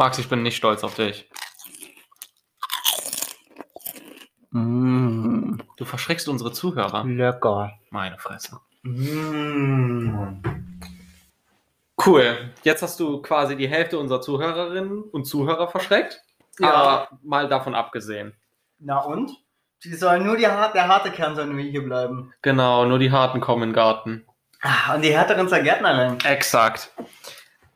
Max, ich bin nicht stolz auf dich. Mmh, Du verschreckst unsere Zuhörer. lecker. Meine Fresse. Mmh. Cool. Jetzt hast du quasi die Hälfte unserer Zuhörerinnen und Zuhörer verschreckt. Ja. Aber mal davon abgesehen. Na und? Die sollen nur die, der harte Kern soll nur hier bleiben. Genau, nur die Harten kommen in den Garten. Ah, und die härteren zur Gärtnerin. Exakt.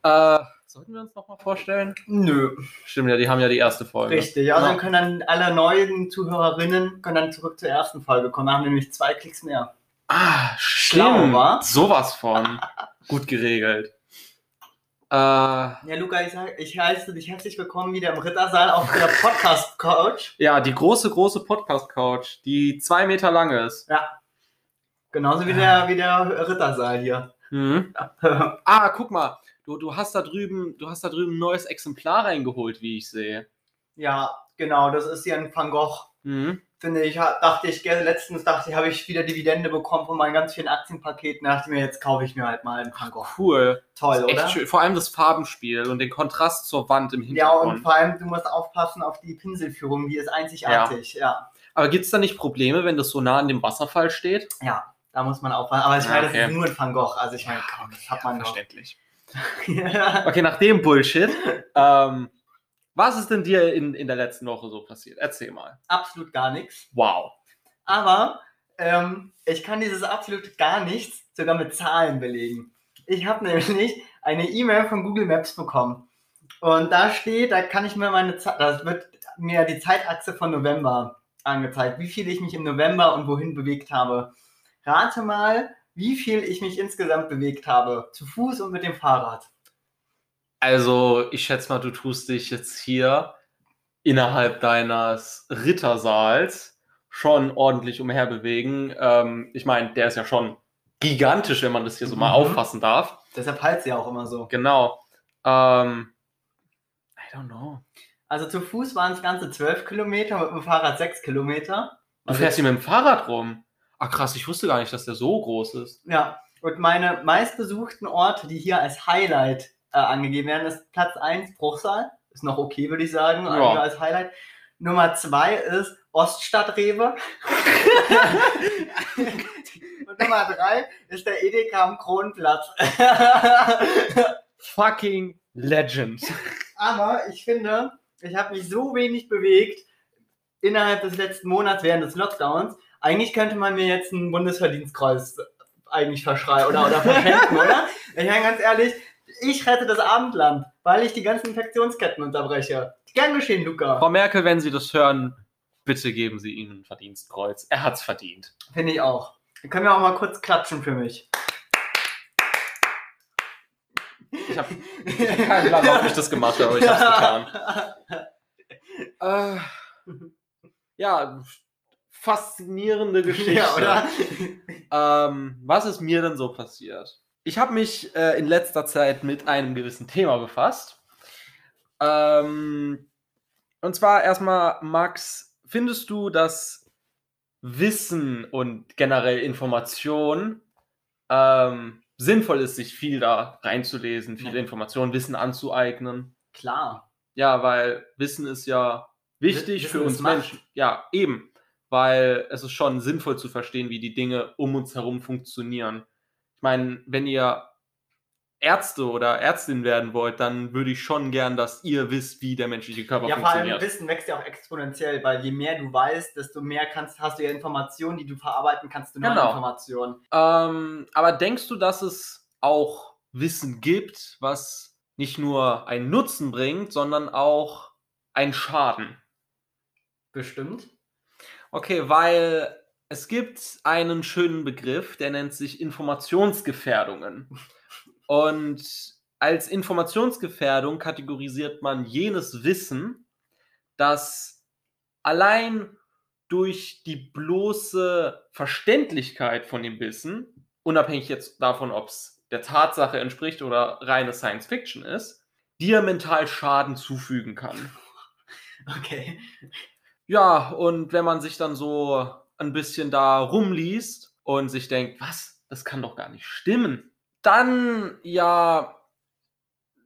Äh, sollten wir uns nochmal vorstellen? Nö, Stimmt ja, die haben ja die erste Folge. richtig. Ja, Ja. dann können dann alle neuen Zuhörerinnen können dann zurück zur ersten Folge kommen. Da haben nämlich zwei Klicks mehr. Ah, Schlau, stimmt. wa? Sowas von. Gut geregelt. Äh, Ja, Luca, ich, sag, ich heiße dich herzlich willkommen wieder im Rittersaal auf der Podcast-Couch. ja, die große, große Podcast-Couch, die zwei Meter lang ist. Ja. Genauso wie der, wie der Rittersaal hier. Mhm. Ah, guck mal. Du, du hast da drüben, du hast da drüben ein neues Exemplar reingeholt, wie ich sehe. ja, genau, das ist hier ein Van Gogh. Mhm. Finde ich, dachte ich, letztens dachte ich, habe ich wieder Dividende bekommen von meinen ganz vielen Aktienpaketen. Da dachte ich mir, jetzt kaufe ich mir halt mal einen Van Gogh. Cool. Toll, oder? Schön. Vor allem das Farbenspiel und den Kontrast zur Wand im Ja, und Hintergrund. vor allem, du musst aufpassen auf die Pinselführung, die ist einzigartig. Ja, Aber gibt es da nicht Probleme, wenn das so nah an dem Wasserfall steht? ja, da muss man aufpassen. Aber ich Ja, meine, okay. das ist nur ein Van Gogh. Also ich meine, komm, das hat man doch. verständlich. Ja. Okay, nach dem Bullshit. ähm, was ist denn dir in, in der letzten Woche so passiert? Erzähl mal. Absolut gar nichts. Wow. Aber ähm, ich kann dieses absolut gar nichts sogar mit Zahlen belegen. Ich habe nämlich eine E-Mail von Google Maps bekommen. Und da steht, da kann ich mir meine Zeit, das wird mir die Zeitachse von November angezeigt, wie viel ich mich im November und wohin bewegt habe. Rate mal, wie viel ich mich insgesamt bewegt habe. Zu Fuß und mit dem Fahrrad. Also, ich schätze mal, du tust dich jetzt hier innerhalb deines Rittersaals schon ordentlich umherbewegen. Ähm, ich meine, der ist ja schon gigantisch, wenn man das hier so mal Mhm. auffassen darf. Deshalb heißt sie auch immer so. Genau. Ähm, I don't know. Also zu Fuß waren es ganze 12 Kilometer, mit dem Fahrrad 6 Kilometer. Du fährst hier mit dem Fahrrad rum. Ah, krass, ich wusste gar nicht, dass der so groß ist. Ja, und meine meistbesuchten Orte, die hier als Highlight äh, angegeben werden, ist Platz 1 Bruchsal. Ist noch okay, würde ich sagen, Ja. als Highlight. Nummer 2 ist Oststadtrewe. und Nummer 3 ist der Edeka am Kronplatz. Fucking Legend. Aber ich finde, ich habe mich so wenig bewegt innerhalb des letzten Monats während des Lockdowns. Eigentlich könnte man mir jetzt ein Bundesverdienstkreuz eigentlich verschreien oder, oder verschenken, oder? Ich meine ganz ehrlich, ich rette das Abendland, weil ich die ganzen Infektionsketten unterbreche. Gern geschehen, Luca. Frau Merkel, wenn Sie das hören, bitte geben Sie ihm ein Verdienstkreuz. Er hat's verdient. Finde ich auch. Dann können wir auch mal kurz klatschen für mich. Ich habe hab keinen Plan, ob ich das gemacht habe, aber ich hab's getan. Äh, ja, faszinierende Geschichte. Ja, oder? Ähm, was ist mir denn so passiert? Ich habe mich äh, in letzter Zeit mit einem gewissen Thema befasst. Ähm, und zwar erstmal, Max, findest du, dass Wissen und generell Information ähm, sinnvoll ist, sich viel da reinzulesen, viele Ja. Informationen, Wissen anzueignen? Klar. Ja, weil Wissen ist ja wichtig Wissen für uns. Menschen. Ja, eben. Weil es ist schon sinnvoll zu verstehen, wie die Dinge um uns herum funktionieren. Ich meine, wenn ihr Ärzte oder Ärztin werden wollt, dann würde ich schon gern, dass ihr wisst, wie der menschliche Körper Ja, vor allem funktioniert. Wissen wächst ja auch exponentiell, weil je mehr du weißt, desto mehr kannst, hast du ja Informationen, die du verarbeiten kannst, du neue Genau. Informationen. Ähm, aber denkst du, dass es auch Wissen gibt, was nicht nur einen Nutzen bringt, sondern auch einen Schaden? Bestimmt. Okay, weil es gibt einen schönen Begriff, der nennt sich Informationsgefährdungen. Und als Informationsgefährdung kategorisiert man jenes Wissen, das allein durch die bloße Verständlichkeit von dem Wissen, unabhängig jetzt davon, ob es der Tatsache entspricht oder reine Science Fiction ist, dir mental Schaden zufügen kann. Okay. Ja, und wenn man sich dann so ein bisschen da rumliest und sich denkt, was, das kann doch gar nicht stimmen, dann ja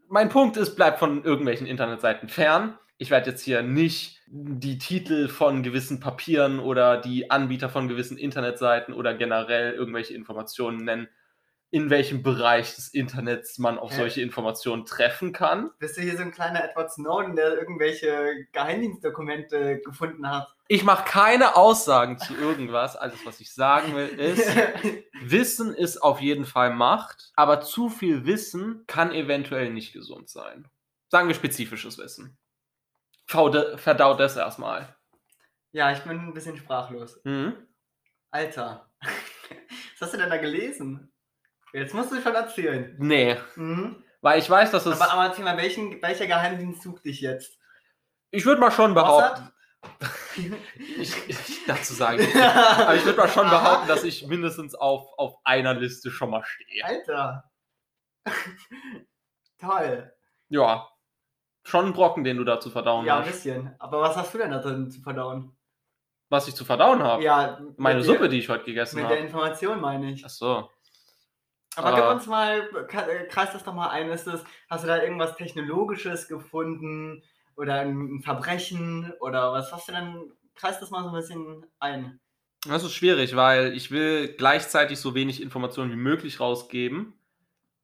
mein Punkt ist, bleibt von irgendwelchen Internetseiten fern. Ich werde jetzt hier nicht die Titel von gewissen Papieren oder die Anbieter von gewissen Internetseiten oder generell irgendwelche Informationen nennen, in welchem Bereich des Internets man auf Hä? solche Informationen treffen kann. Bist du hier so ein kleiner Edward Snowden, der irgendwelche Geheimdienstdokumente gefunden hat? Ich mache keine Aussagen zu irgendwas. Alles, was ich sagen will, ist, Wissen ist auf jeden Fall Macht, aber zu viel Wissen kann eventuell nicht gesund sein. Sagen wir spezifisches Wissen. Verdaut das erstmal. ja, ich bin ein bisschen sprachlos. Mhm. Alter, was hast du denn da gelesen? Jetzt musst du schon erzählen. Nee, Mhm. weil ich weiß, dass es. Aber, aber erzähl mal, welchen, welcher Geheimdienst sucht dich jetzt? ich würde mal schon behaupten. Ich, ich, dazu sagen. Aber ich würde mal schon behaupten, dass ich mindestens auf, auf einer Liste schon mal stehe. Alter. Toll. Ja. Schon ein Brocken, den du da zu verdauen Ja, ein hast. bisschen. Aber was hast du denn da drin zu verdauen? Was ich zu verdauen habe. Ja, Meine Suppe, der, die ich heute gegessen Mit der habe. Information meine ich. Ach so. Aber gib uns mal, äh, kreis das doch mal ein. Ist das, hast du da irgendwas Technologisches gefunden? Oder ein Verbrechen? Oder was hast du denn? Kreis das mal so ein bisschen ein. Das ist schwierig, weil ich will gleichzeitig so wenig Informationen wie möglich rausgeben,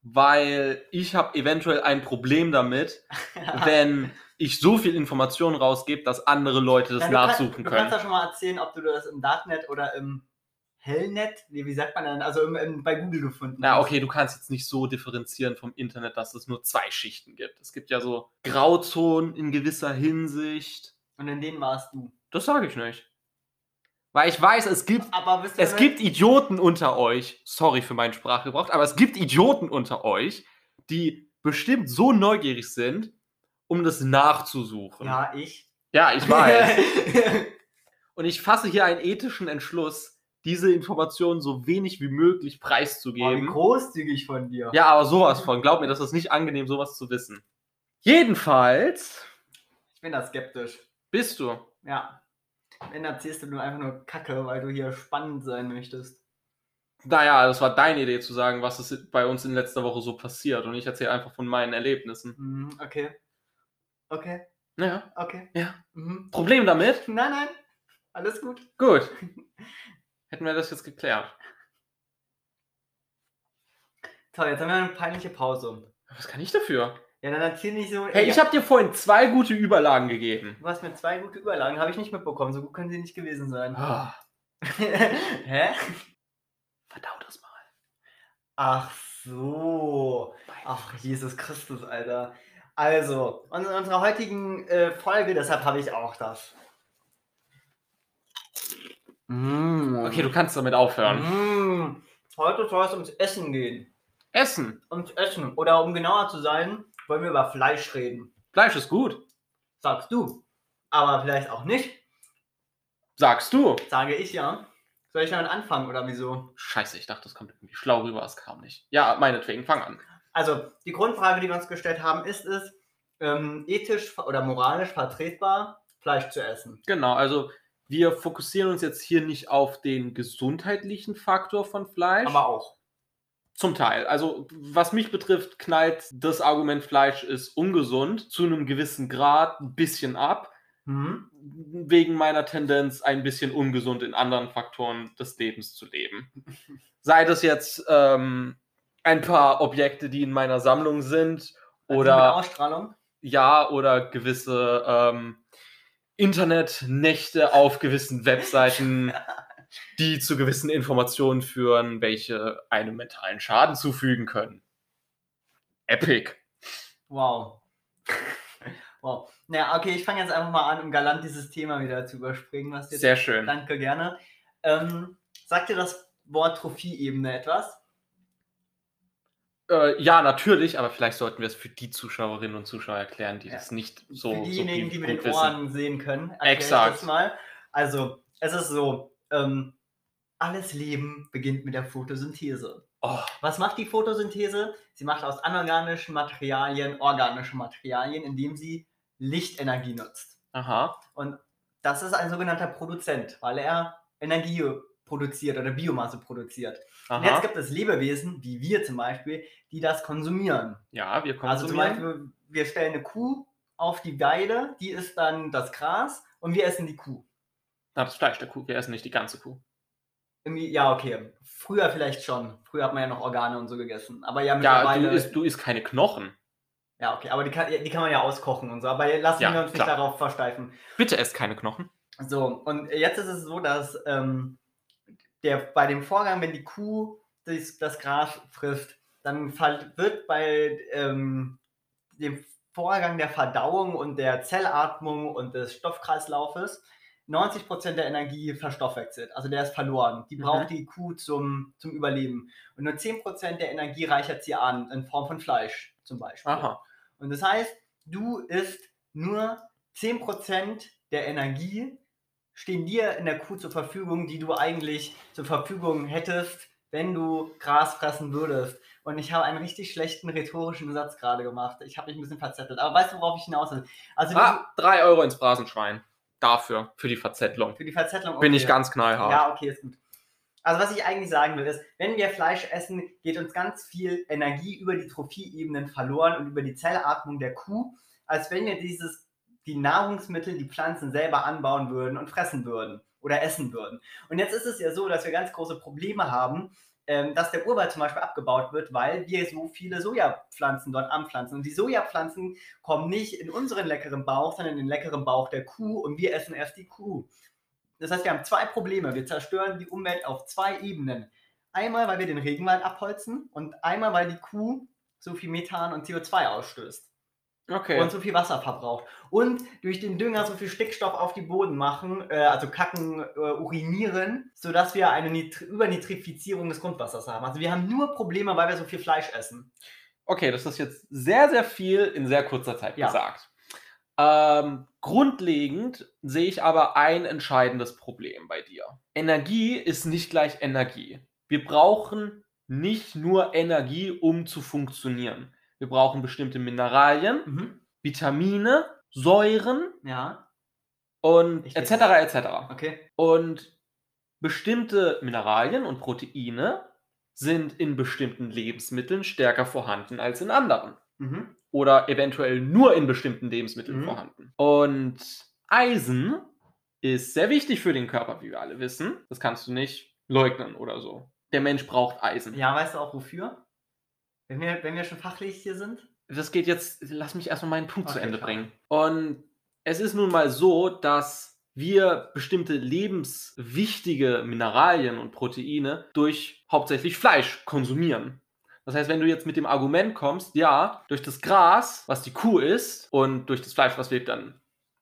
weil ich habe eventuell ein Problem damit, wenn ich so viel Informationen rausgebe, dass andere Leute das Ja, du kann- nachsuchen Du können. kannst ja schon mal erzählen, ob du das im Darknet oder im Hellnet, wie, wie sagt man denn, also im, im, bei Google gefunden Na, okay, du kannst jetzt nicht so differenzieren vom Internet, dass es nur zwei Schichten gibt. Es gibt ja so Grauzonen in gewisser Hinsicht. Und in denen warst du. Das sage ich nicht. Weil ich weiß, es gibt Aber Es damit- gibt Idioten unter euch, sorry für meinen Sprachgebrauch, aber es gibt Idioten unter euch, die bestimmt so neugierig sind, um das nachzusuchen. Ja, ich. Ja, ich weiß. Und ich fasse hier einen ethischen Entschluss, diese Informationen so wenig wie möglich Boah, wie preiszugeben. großzügig von dir. ja, aber sowas von. Glaub mir, das ist nicht angenehm, sowas zu wissen. Jedenfalls Ich bin da skeptisch. bist du. Ja. Wenn erzählst du nur einfach nur Kacke, weil du hier spannend sein möchtest. Naja, das war deine Idee zu sagen, was ist bei uns in letzter Woche so passiert. Und ich erzähle einfach von meinen Erlebnissen. Mhm, okay. Okay, Ja. okay. Ja. Mhm. Problem damit? Nein, nein. Alles gut. Gut. Hätten wir das jetzt geklärt. Toll, jetzt haben wir eine peinliche Pause. Was kann ich dafür? Ja, dann erzähl nicht so. Hey, ich habe dir vorhin zwei gute Überlagen gegeben. Du hast mir zwei gute Überlagen, habe ich nicht mitbekommen. So gut können sie nicht gewesen sein. Ah, Hä? verdau das mal. Ach so. Ach, Jesus Christus, Alter. Also, in unserer heutigen äh, Folge, deshalb habe ich auch das. Mm. Okay, du kannst damit aufhören. Mm. Heute soll es ums Essen gehen. Essen. Ums Essen. Oder um genauer zu sein, wollen wir über Fleisch reden. Fleisch ist gut. Sagst du. Aber vielleicht auch nicht. Sagst du. Sage ich ja. Soll ich damit anfangen oder wieso? Scheiße, ich dachte, das kommt irgendwie schlau rüber, es kam nicht. Ja, meinetwegen, fang an. Also, die Grundfrage, die wir uns gestellt haben, ist es ähm, ethisch oder moralisch vertretbar, Fleisch zu essen? Genau, also wir fokussieren uns jetzt hier nicht auf den gesundheitlichen Faktor von Fleisch. Aber auch. Zum Teil. Also, was mich betrifft, knallt das Argument, Fleisch ist ungesund zu einem gewissen Grad ein bisschen ab. Mhm. Wegen meiner Tendenz, ein bisschen ungesund in anderen Faktoren des Lebens zu leben. Sei das jetzt ähm, ein paar Objekte, die in meiner Sammlung sind, Also oder Ausstrahlung? ja, oder gewisse ähm, Internetnächte auf gewissen Webseiten, die zu gewissen Informationen führen, welche einem mentalen Schaden zufügen können. Epic. Wow. wow. Naja, okay, ich fange jetzt einfach mal an, um galant dieses Thema wieder zu überspringen. Was jetzt Sehr schön. Danke, gerne. Ähm, sagt dir das Wort Trophieebene etwas? Äh, ja, natürlich, aber vielleicht sollten wir es für die Zuschauerinnen und Zuschauer erklären, die Ja. das nicht so, Für diejenigen, so die mit den Ohren sehen können. Exakt. Mal. Also, es ist so, ähm, alles Leben beginnt mit der Photosynthese. Oh, Was macht die Photosynthese? Sie macht aus anorganischen Materialien organische Materialien, indem sie Lichtenergie nutzt. aha. Und das ist ein sogenannter Produzent, weil er Energie produziert oder Biomasse produziert. Und Aha. jetzt gibt es Lebewesen, wie wir zum Beispiel, die das konsumieren. ja, wir kommen Also zum Beispiel, wir stellen eine Kuh auf die Weide, die isst dann das Gras und wir essen die Kuh. das Fleisch der Kuh. Wir essen nicht die ganze Kuh. Irgendwie, ja, okay. Früher vielleicht schon. Früher hat man ja noch Organe und so gegessen. Aber ja, Ja, mittlerweile. du isst, du isst keine Knochen. ja, okay. Aber die kann, die kann man ja auskochen und so. Aber lassen Ja, wir uns klar. nicht darauf versteifen. Bitte esst keine Knochen. So, und jetzt ist es so, dass ähm, der, bei dem Vorgang, wenn die Kuh das, das Gras frisst, dann wird bei ähm, dem Vorgang der Verdauung und der Zellatmung und des Stoffkreislaufes 90% der Energie verstoffwechselt. Also der ist verloren. Die Mhm. braucht die Kuh zum, zum Überleben. Und nur 10% der Energie reichert sie an, in Form von Fleisch zum Beispiel. Aha. Und das heißt, du isst nur 10% der Energie stehen dir in der Kuh zur Verfügung, die du eigentlich zur Verfügung hättest, wenn du Gras fressen würdest. Und ich habe einen richtig schlechten rhetorischen Satz gerade gemacht. Ich habe mich ein bisschen verzettelt. Aber weißt du, worauf ich hinaus will? Also Ah, drei Euro ins Phrasenschwein. Dafür, für die Verzettlung. für die Verzettlung. Bin okay. ich ganz knallhart. Ja, okay, ist gut. Also was ich eigentlich sagen will, ist, wenn wir Fleisch essen, geht uns ganz viel Energie über die Trophieebenen verloren und über die Zellatmung der Kuh, als wenn wir dieses, die Nahrungsmittel, die Pflanzen selber anbauen würden und fressen würden oder essen würden. Und jetzt ist es ja so, dass wir ganz große Probleme haben, ähm, dass der Urwald zum Beispiel abgebaut wird, weil wir so viele Sojapflanzen dort anpflanzen. Und die Sojapflanzen kommen nicht in unseren leckeren Bauch, sondern in den leckeren Bauch der Kuh und wir essen erst die Kuh. Das heißt, wir haben zwei Probleme. Wir zerstören die Umwelt auf zwei Ebenen. Einmal, weil wir den Regenwald abholzen und einmal, weil die Kuh so viel Methan und CO2 ausstößt Okay. und so viel Wasser verbraucht. Und durch den Dünger so viel Stickstoff auf die Boden machen, äh, also kacken, äh, urinieren, sodass wir eine Nitri Übernitrifizierung des Grundwassers haben. Also wir haben nur Probleme, weil wir so viel Fleisch essen. Okay, das ist jetzt sehr, sehr viel in sehr kurzer Zeit Ja. gesagt. Ähm, grundlegend sehe ich aber ein entscheidendes Problem bei dir. Energie ist nicht gleich Energie. Wir brauchen nicht nur Energie, um zu funktionieren. Wir brauchen bestimmte Mineralien, Mhm. Vitamine, Säuren Ja, und etc. etc. okay. Und bestimmte Mineralien und Proteine sind in bestimmten Lebensmitteln stärker vorhanden als in anderen. Mhm. Oder eventuell nur in bestimmten Lebensmitteln Mhm. vorhanden. Und Eisen ist sehr wichtig für den Körper, wie wir alle wissen. Das kannst du nicht leugnen oder so. Der Mensch braucht Eisen. Ja, weißt du auch wofür? Wenn wir, wenn wir schon fachlich hier sind? Das geht jetzt, lass mich erstmal meinen Punkt zu Okay, Ende klar. bringen. Und es ist nun mal so, dass wir bestimmte lebenswichtige Mineralien und Proteine durch hauptsächlich Fleisch konsumieren. Das heißt, wenn du jetzt mit dem Argument kommst, ja, durch das Gras, was die Kuh isst, und durch das Fleisch, was wir dann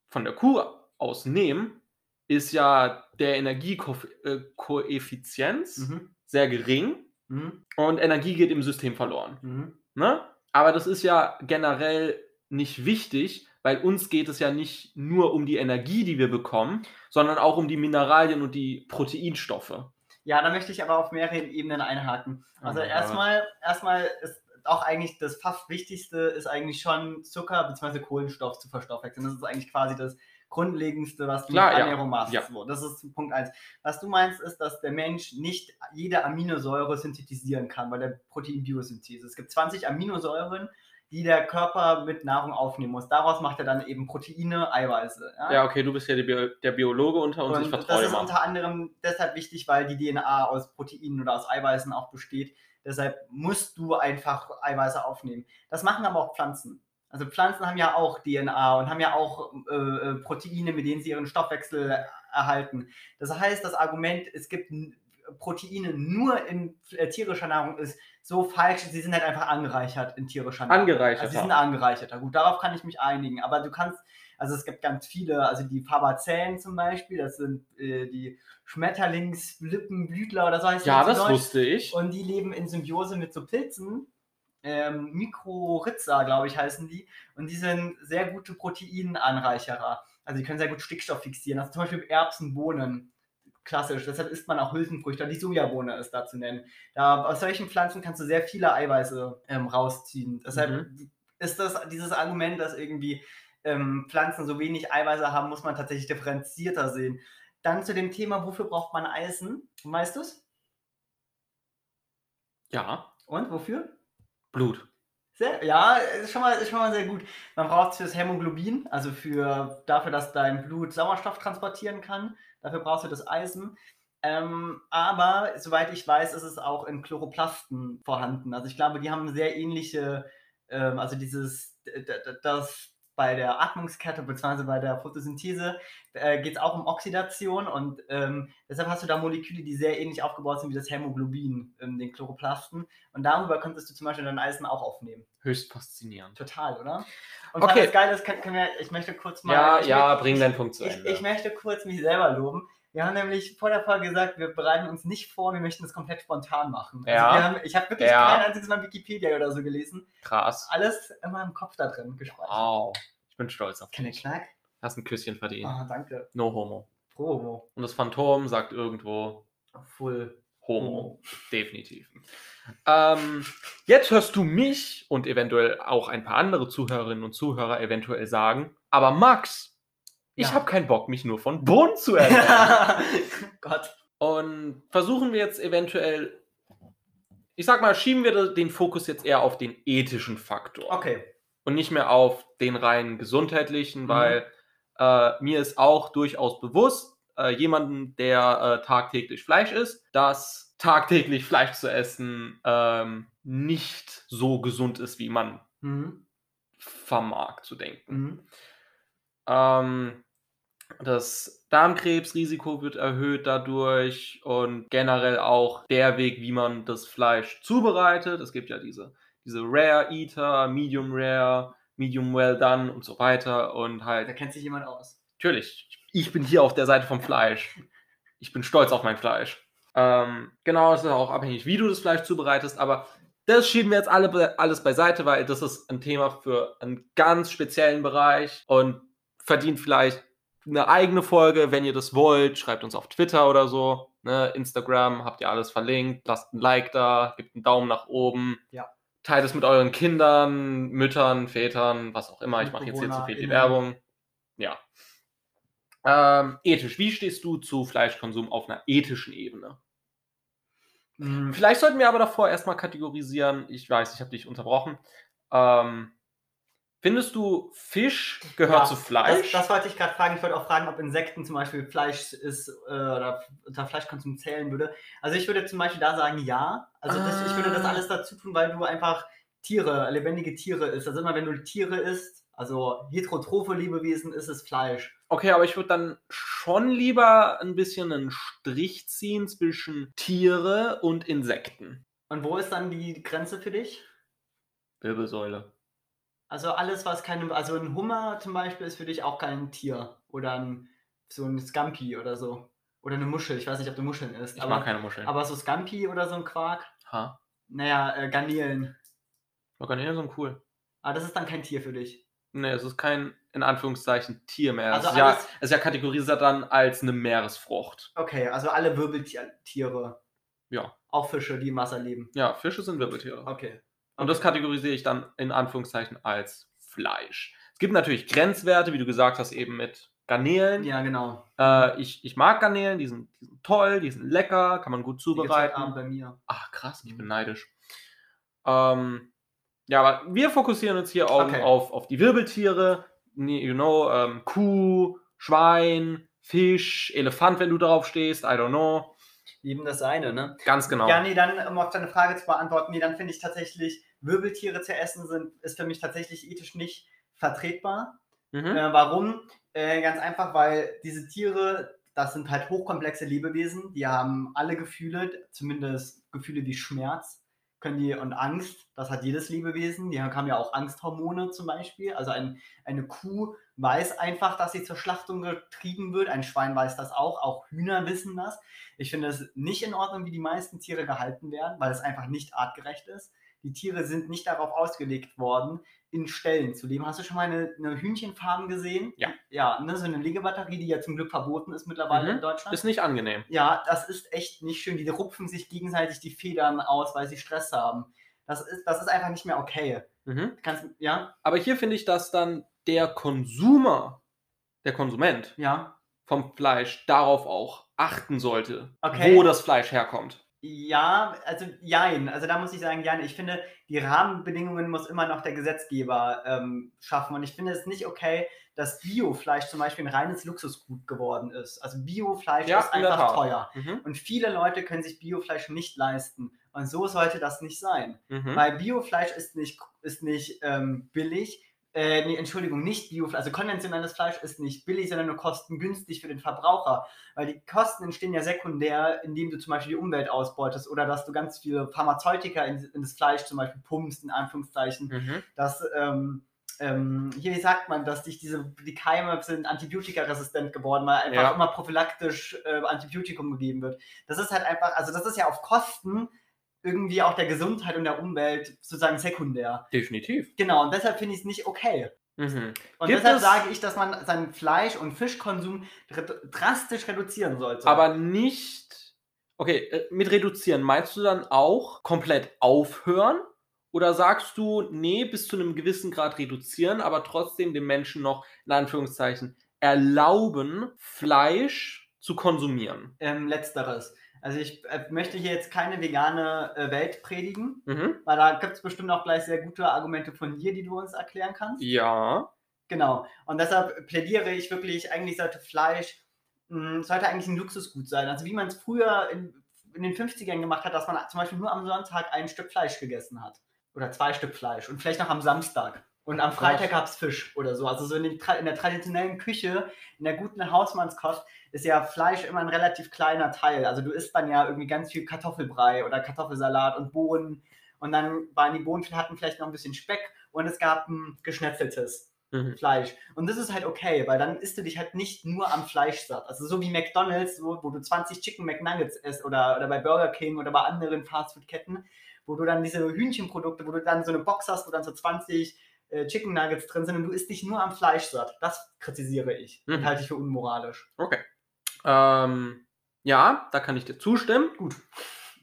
von der Kuh aus nehmen, ist ja der Energiekoeffizienz Mhm. sehr gering Mhm. und Energie geht im System verloren. Mhm. Ne? Aber das ist ja generell nicht wichtig, weil uns geht es ja nicht nur um die Energie, die wir bekommen, sondern auch um die Mineralien und die Proteinstoffe. Ja, da möchte ich aber auf mehreren Ebenen einhaken. Also Oh erstmal, erstmal ist auch eigentlich das fast Wichtigste ist eigentlich schon Zucker bzw. Kohlenstoff zu verstoffwechseln. Das ist eigentlich quasi das Grundlegendste, was du Klar, mit ja. Ernährung machst. Ja. So, das ist Punkt 1. Was du meinst, ist, dass der Mensch nicht jede Aminosäure synthetisieren kann bei der Proteinbiosynthese. Es gibt 20 Aminosäuren, die der Körper mit Nahrung aufnehmen muss. Daraus macht er dann eben Proteine, Eiweiße. Ja, okay, du bist ja der, Bio der Biologe unter uns, ich Und vertraue das ist mal. unter anderem deshalb wichtig, weil die DNA aus Proteinen oder aus Eiweißen auch besteht. Deshalb musst du einfach Eiweiße aufnehmen. Das machen aber auch Pflanzen. Also Pflanzen haben ja auch DNA und haben ja auch äh, äh, Proteine, mit denen sie ihren Stoffwechsel erhalten. Das heißt, das Argument, es gibt Proteine nur in äh, tierischer Nahrung, ist so falsch. Sie sind halt einfach angereichert in tierischer Nahrung. Angereicherter. Also sie sind angereicherter. Gut, darauf kann ich mich einigen. Aber du kannst, also es gibt ganz viele, also die Fabazellen zum Beispiel, das sind äh, die Schmetterlingslippenblütler oder so heißt Ja, das Deutsch. wusste ich. Und die leben in Symbiose mit so Pilzen. Ähm, Mykorrhiza, glaube ich, heißen die. Und die sind sehr gute Proteinanreicherer. Also die können sehr gut Stickstoff fixieren. Also zum Beispiel Erbsen, Bohnen. Klassisch. Deshalb isst man auch Hülsenfrüchte. Die Sojabohne ist da zu nennen. Da, aus solchen Pflanzen kannst du sehr viele Eiweiße ähm, rausziehen. Deshalb Mhm. ist das dieses Argument, dass irgendwie ähm, Pflanzen so wenig Eiweiße haben, muss man tatsächlich differenzierter sehen. Dann zu dem Thema, wofür braucht man Eisen? Weißt du's? Ja. Und wofür? Blut. Sehr, ja, ist schon, mal, ist schon mal sehr gut. Man braucht es fürs Hämoglobin, also für, dafür, dass dein Blut Sauerstoff transportieren kann. Dafür brauchst du das Eisen. Ähm, aber soweit ich weiß, ist es auch in Chloroplasten vorhanden. Also ich glaube, die haben sehr ähnliche, ähm, also dieses, das bei der Atmungskette bzw. bei der Photosynthese äh, geht es auch um Oxidation und ähm, deshalb hast du da Moleküle, die sehr ähnlich aufgebaut sind wie das Hämoglobin in den Chloroplasten und darüber könntest du zum Beispiel dein Eisen auch aufnehmen. Höchst faszinierend. Total, oder? Und okay. das Geile ist, können wir, ich möchte kurz mal... Ja, ich ja, bring ich, deinen Punkt zu ich, Ende. ich möchte kurz mich selber loben. Wir haben nämlich vor der Folge gesagt, wir bereiten uns nicht vor, wir möchten das komplett spontan machen. Ja. Also haben, ich habe wirklich Ja. kein einziges Mal Wikipedia oder so gelesen. Krass. Alles immer im Kopf da drin gespeichert. Wow. Ich bin stolz auf dich. Knack? Hast ein Küsschen verdient. Ah, danke. No homo. Promo. Und das Phantom sagt irgendwo Full. Homo. Definitiv. Ähm, jetzt hörst du mich und eventuell auch ein paar andere Zuhörerinnen und Zuhörer eventuell sagen, aber Max, ich Ja. habe keinen Bock, mich nur von Bohnen zu ernähren. Gott. und versuchen wir jetzt eventuell, ich sag mal, schieben wir den Fokus jetzt eher auf den ethischen Faktor Okay. und nicht mehr auf den rein gesundheitlichen, Mhm. weil äh, mir ist auch durchaus bewusst, äh, jemanden, der äh, tagtäglich Fleisch isst, dass tagtäglich Fleisch zu essen ähm, nicht so gesund ist, wie man Mhm. vermag zu denken. Mhm. Ähm, das Darmkrebsrisiko wird erhöht dadurch und generell auch der Weg, wie man das Fleisch zubereitet. Es gibt ja diese, diese Rare Eater, Medium Rare, Medium Well Done und so weiter. Und halt Da kennt sich jemand aus. Natürlich, ich bin hier auf der Seite vom Fleisch. Ich bin stolz auf mein Fleisch. Ähm, genau, es ist auch abhängig, wie du das Fleisch zubereitest, aber das schieben wir jetzt alle, alles beiseite, weil das ist ein Thema für einen ganz speziellen Bereich und verdient vielleicht eine eigene Folge, wenn ihr das wollt. Schreibt uns auf Twitter oder so. Ne? Instagram habt ihr alles verlinkt. Lasst ein Like da, gebt einen Daumen nach oben. Ja. Teilt es mit euren Kindern, Müttern, Vätern, was auch immer. Ich mache jetzt hier zu viel die. Werbung. Ja. Ähm, ethisch. Wie stehst du zu Fleischkonsum auf einer ethischen Ebene? Mhm. Vielleicht sollten wir aber davor erstmal kategorisieren. Ich weiß, ich habe dich unterbrochen. Ähm, findest du, Fisch gehört Ja, zu Fleisch? Das, das wollte ich gerade fragen. Ich wollte auch fragen, ob Insekten zum Beispiel Fleisch ist äh, oder unter Fleischkonsum zählen würde. Also ich würde zum Beispiel da sagen, ja. Also das, ich würde das Ah. alles dazu tun, weil du einfach Tiere, lebendige Tiere isst. Also immer wenn du Tiere isst, also heterotrophe Lebewesen, ist es Fleisch. Okay, aber ich würde dann schon lieber ein bisschen einen Strich ziehen zwischen Tiere und Insekten. Und wo ist dann die Grenze für dich? Wirbelsäule. Also alles, was keine, also ein Hummer zum Beispiel ist für dich auch kein Tier. Oder ein, so ein Scampi oder so. Oder eine Muschel. Ich weiß nicht, ob du Muscheln isst. Ich aber, mag keine Muscheln. aber so Scampi oder so ein Quark. ha? Naja, äh, Garnelen. Garnelen sind cool. Aber das ist dann kein Tier für dich. Nee, es ist kein, in Anführungszeichen, Tier mehr. Also es, ist ja, es ist ja kategorisiert dann als eine Meeresfrucht. Okay, also alle Wirbeltiere. Ja. Auch Fische, die im Wasser leben. Ja, Fische sind Wirbeltiere. Okay. Und das kategorisiere ich dann in Anführungszeichen als Fleisch. Es gibt natürlich Grenzwerte, wie du gesagt hast, eben mit Garnelen. Ja, genau. Äh, ich, ich mag Garnelen, die sind, die sind toll, die sind lecker, kann man gut heute Abend zubereiten. bei mir. Ach krass, ich bin Mhm. neidisch. Ähm, ja, aber wir fokussieren uns hier auf, Okay. auf, auf die Wirbeltiere, you know, ähm, Kuh, Schwein, Fisch, Elefant, wenn du drauf stehst, I don't know. Jedem das seine, ne? Ganz genau. Ja, nee, dann, um auf deine Frage zu beantworten, nee, dann finde ich tatsächlich, Wirbeltiere zu essen sind, ist für mich tatsächlich ethisch nicht vertretbar. Mhm. Äh, warum? Äh, ganz einfach, weil diese Tiere, das sind halt hochkomplexe Lebewesen, die haben alle Gefühle, zumindest Gefühle wie Schmerz, können die und Angst, das hat jedes Lebewesen. Die haben ja auch Angsthormone zum Beispiel. Also ein, eine Kuh weiß einfach, dass sie zur Schlachtung getrieben wird. Ein Schwein weiß das auch. Auch Hühner wissen das. Ich finde es nicht in Ordnung, wie die meisten Tiere gehalten werden, weil es einfach nicht artgerecht ist. Die Tiere sind nicht darauf ausgelegt worden, in Ställen zu leben. Hast du schon mal eine, eine Hühnchenfarm gesehen? Ja. Ja, ne, so eine Legebatterie, die ja zum Glück verboten ist mittlerweile Mhm. in Deutschland. Ist nicht angenehm. Ja, das ist echt nicht schön. Die rupfen sich gegenseitig die Federn aus, weil sie Stress haben. Das ist, das ist einfach nicht mehr okay. Mhm. Kannst, ja, Aber hier finde ich, dass dann der Konsumer, der Konsument, ja. vom Fleisch darauf auch achten sollte, Okay. wo das Fleisch herkommt. Ja, also jein. Also da muss ich sagen, jein. Ich finde, die Rahmenbedingungen muss immer noch der Gesetzgeber ähm, schaffen. Und ich finde es nicht okay, dass Biofleisch zum Beispiel ein reines Luxusgut geworden ist. Also Biofleisch Ja, ist einfach teuer. Mhm. Und viele Leute können sich Biofleisch nicht leisten. Und so sollte das nicht sein. Mhm. Weil Biofleisch ist nicht, ist nicht ähm, billig. Äh, nee, Entschuldigung, nicht Biofleisch. Also konventionelles Fleisch ist nicht billig, sondern nur kostengünstig für den Verbraucher. Weil die Kosten entstehen ja sekundär, indem du zum Beispiel die Umwelt ausbeutest oder dass du ganz viele Pharmazeutika in, in das Fleisch zum Beispiel pumpst, in Anführungszeichen. Mhm. Dass, ähm, ähm, hier, wie sagt man, dass dich diese, die Keime sind antibiotikaresistent geworden, weil einfach Ja. immer prophylaktisch äh, Antibiotikum gegeben wird. Das ist halt einfach, also das ist ja auf Kosten irgendwie auch der Gesundheit und der Umwelt sozusagen sekundär. Definitiv. Genau, und deshalb finde ich es nicht okay. Mhm. Und Gibt deshalb es- sage ich, dass man seinen Fleisch- und Fischkonsum dr- drastisch reduzieren sollte. Aber nicht. Okay, äh, mit reduzieren meinst du dann auch komplett aufhören? Oder sagst du, nee, bis zu einem gewissen Grad reduzieren, aber trotzdem dem Menschen noch, in Anführungszeichen, erlauben, Fleisch zu konsumieren? ähm, letzteres. Also ich äh, möchte hier jetzt keine vegane äh, Welt predigen, Mhm. weil da gibt es bestimmt auch gleich sehr gute Argumente von dir, die du uns erklären kannst. Ja. Genau. Und deshalb plädiere ich wirklich, eigentlich sollte Fleisch, mh, sollte eigentlich ein Luxusgut sein. Also wie man es früher in, in den 50ern gemacht hat, dass man zum Beispiel nur am Sonntag ein Stück Fleisch gegessen hat. Oder zwei Stück Fleisch. Und vielleicht noch am Samstag. Und am Ach Freitag gab es Fisch oder so. Also so in, den, in der traditionellen Küche, in der guten Hausmannskost, ist ja Fleisch immer ein relativ kleiner Teil. Also du isst dann ja irgendwie ganz viel Kartoffelbrei oder Kartoffelsalat und Bohnen. Und dann waren die Bohnen hatten vielleicht noch ein bisschen Speck und es gab ein geschnetzeltes. Mhm. Fleisch. Und das ist halt okay, weil dann isst du dich halt nicht nur am Fleisch satt. Also so wie McDonalds, wo, wo du 20 Chicken McNuggets isst oder, oder bei Burger King oder bei anderen Fastfood-Ketten, wo du dann diese Hühnchenprodukte, wo du dann so eine Box hast, wo dann so 20 äh, Chicken Nuggets drin sind und du isst dich nur am Fleisch satt. Das kritisiere ich und Mhm. halte ich für unmoralisch. Okay. Ähm, ja, da kann ich dir zustimmen. Gut.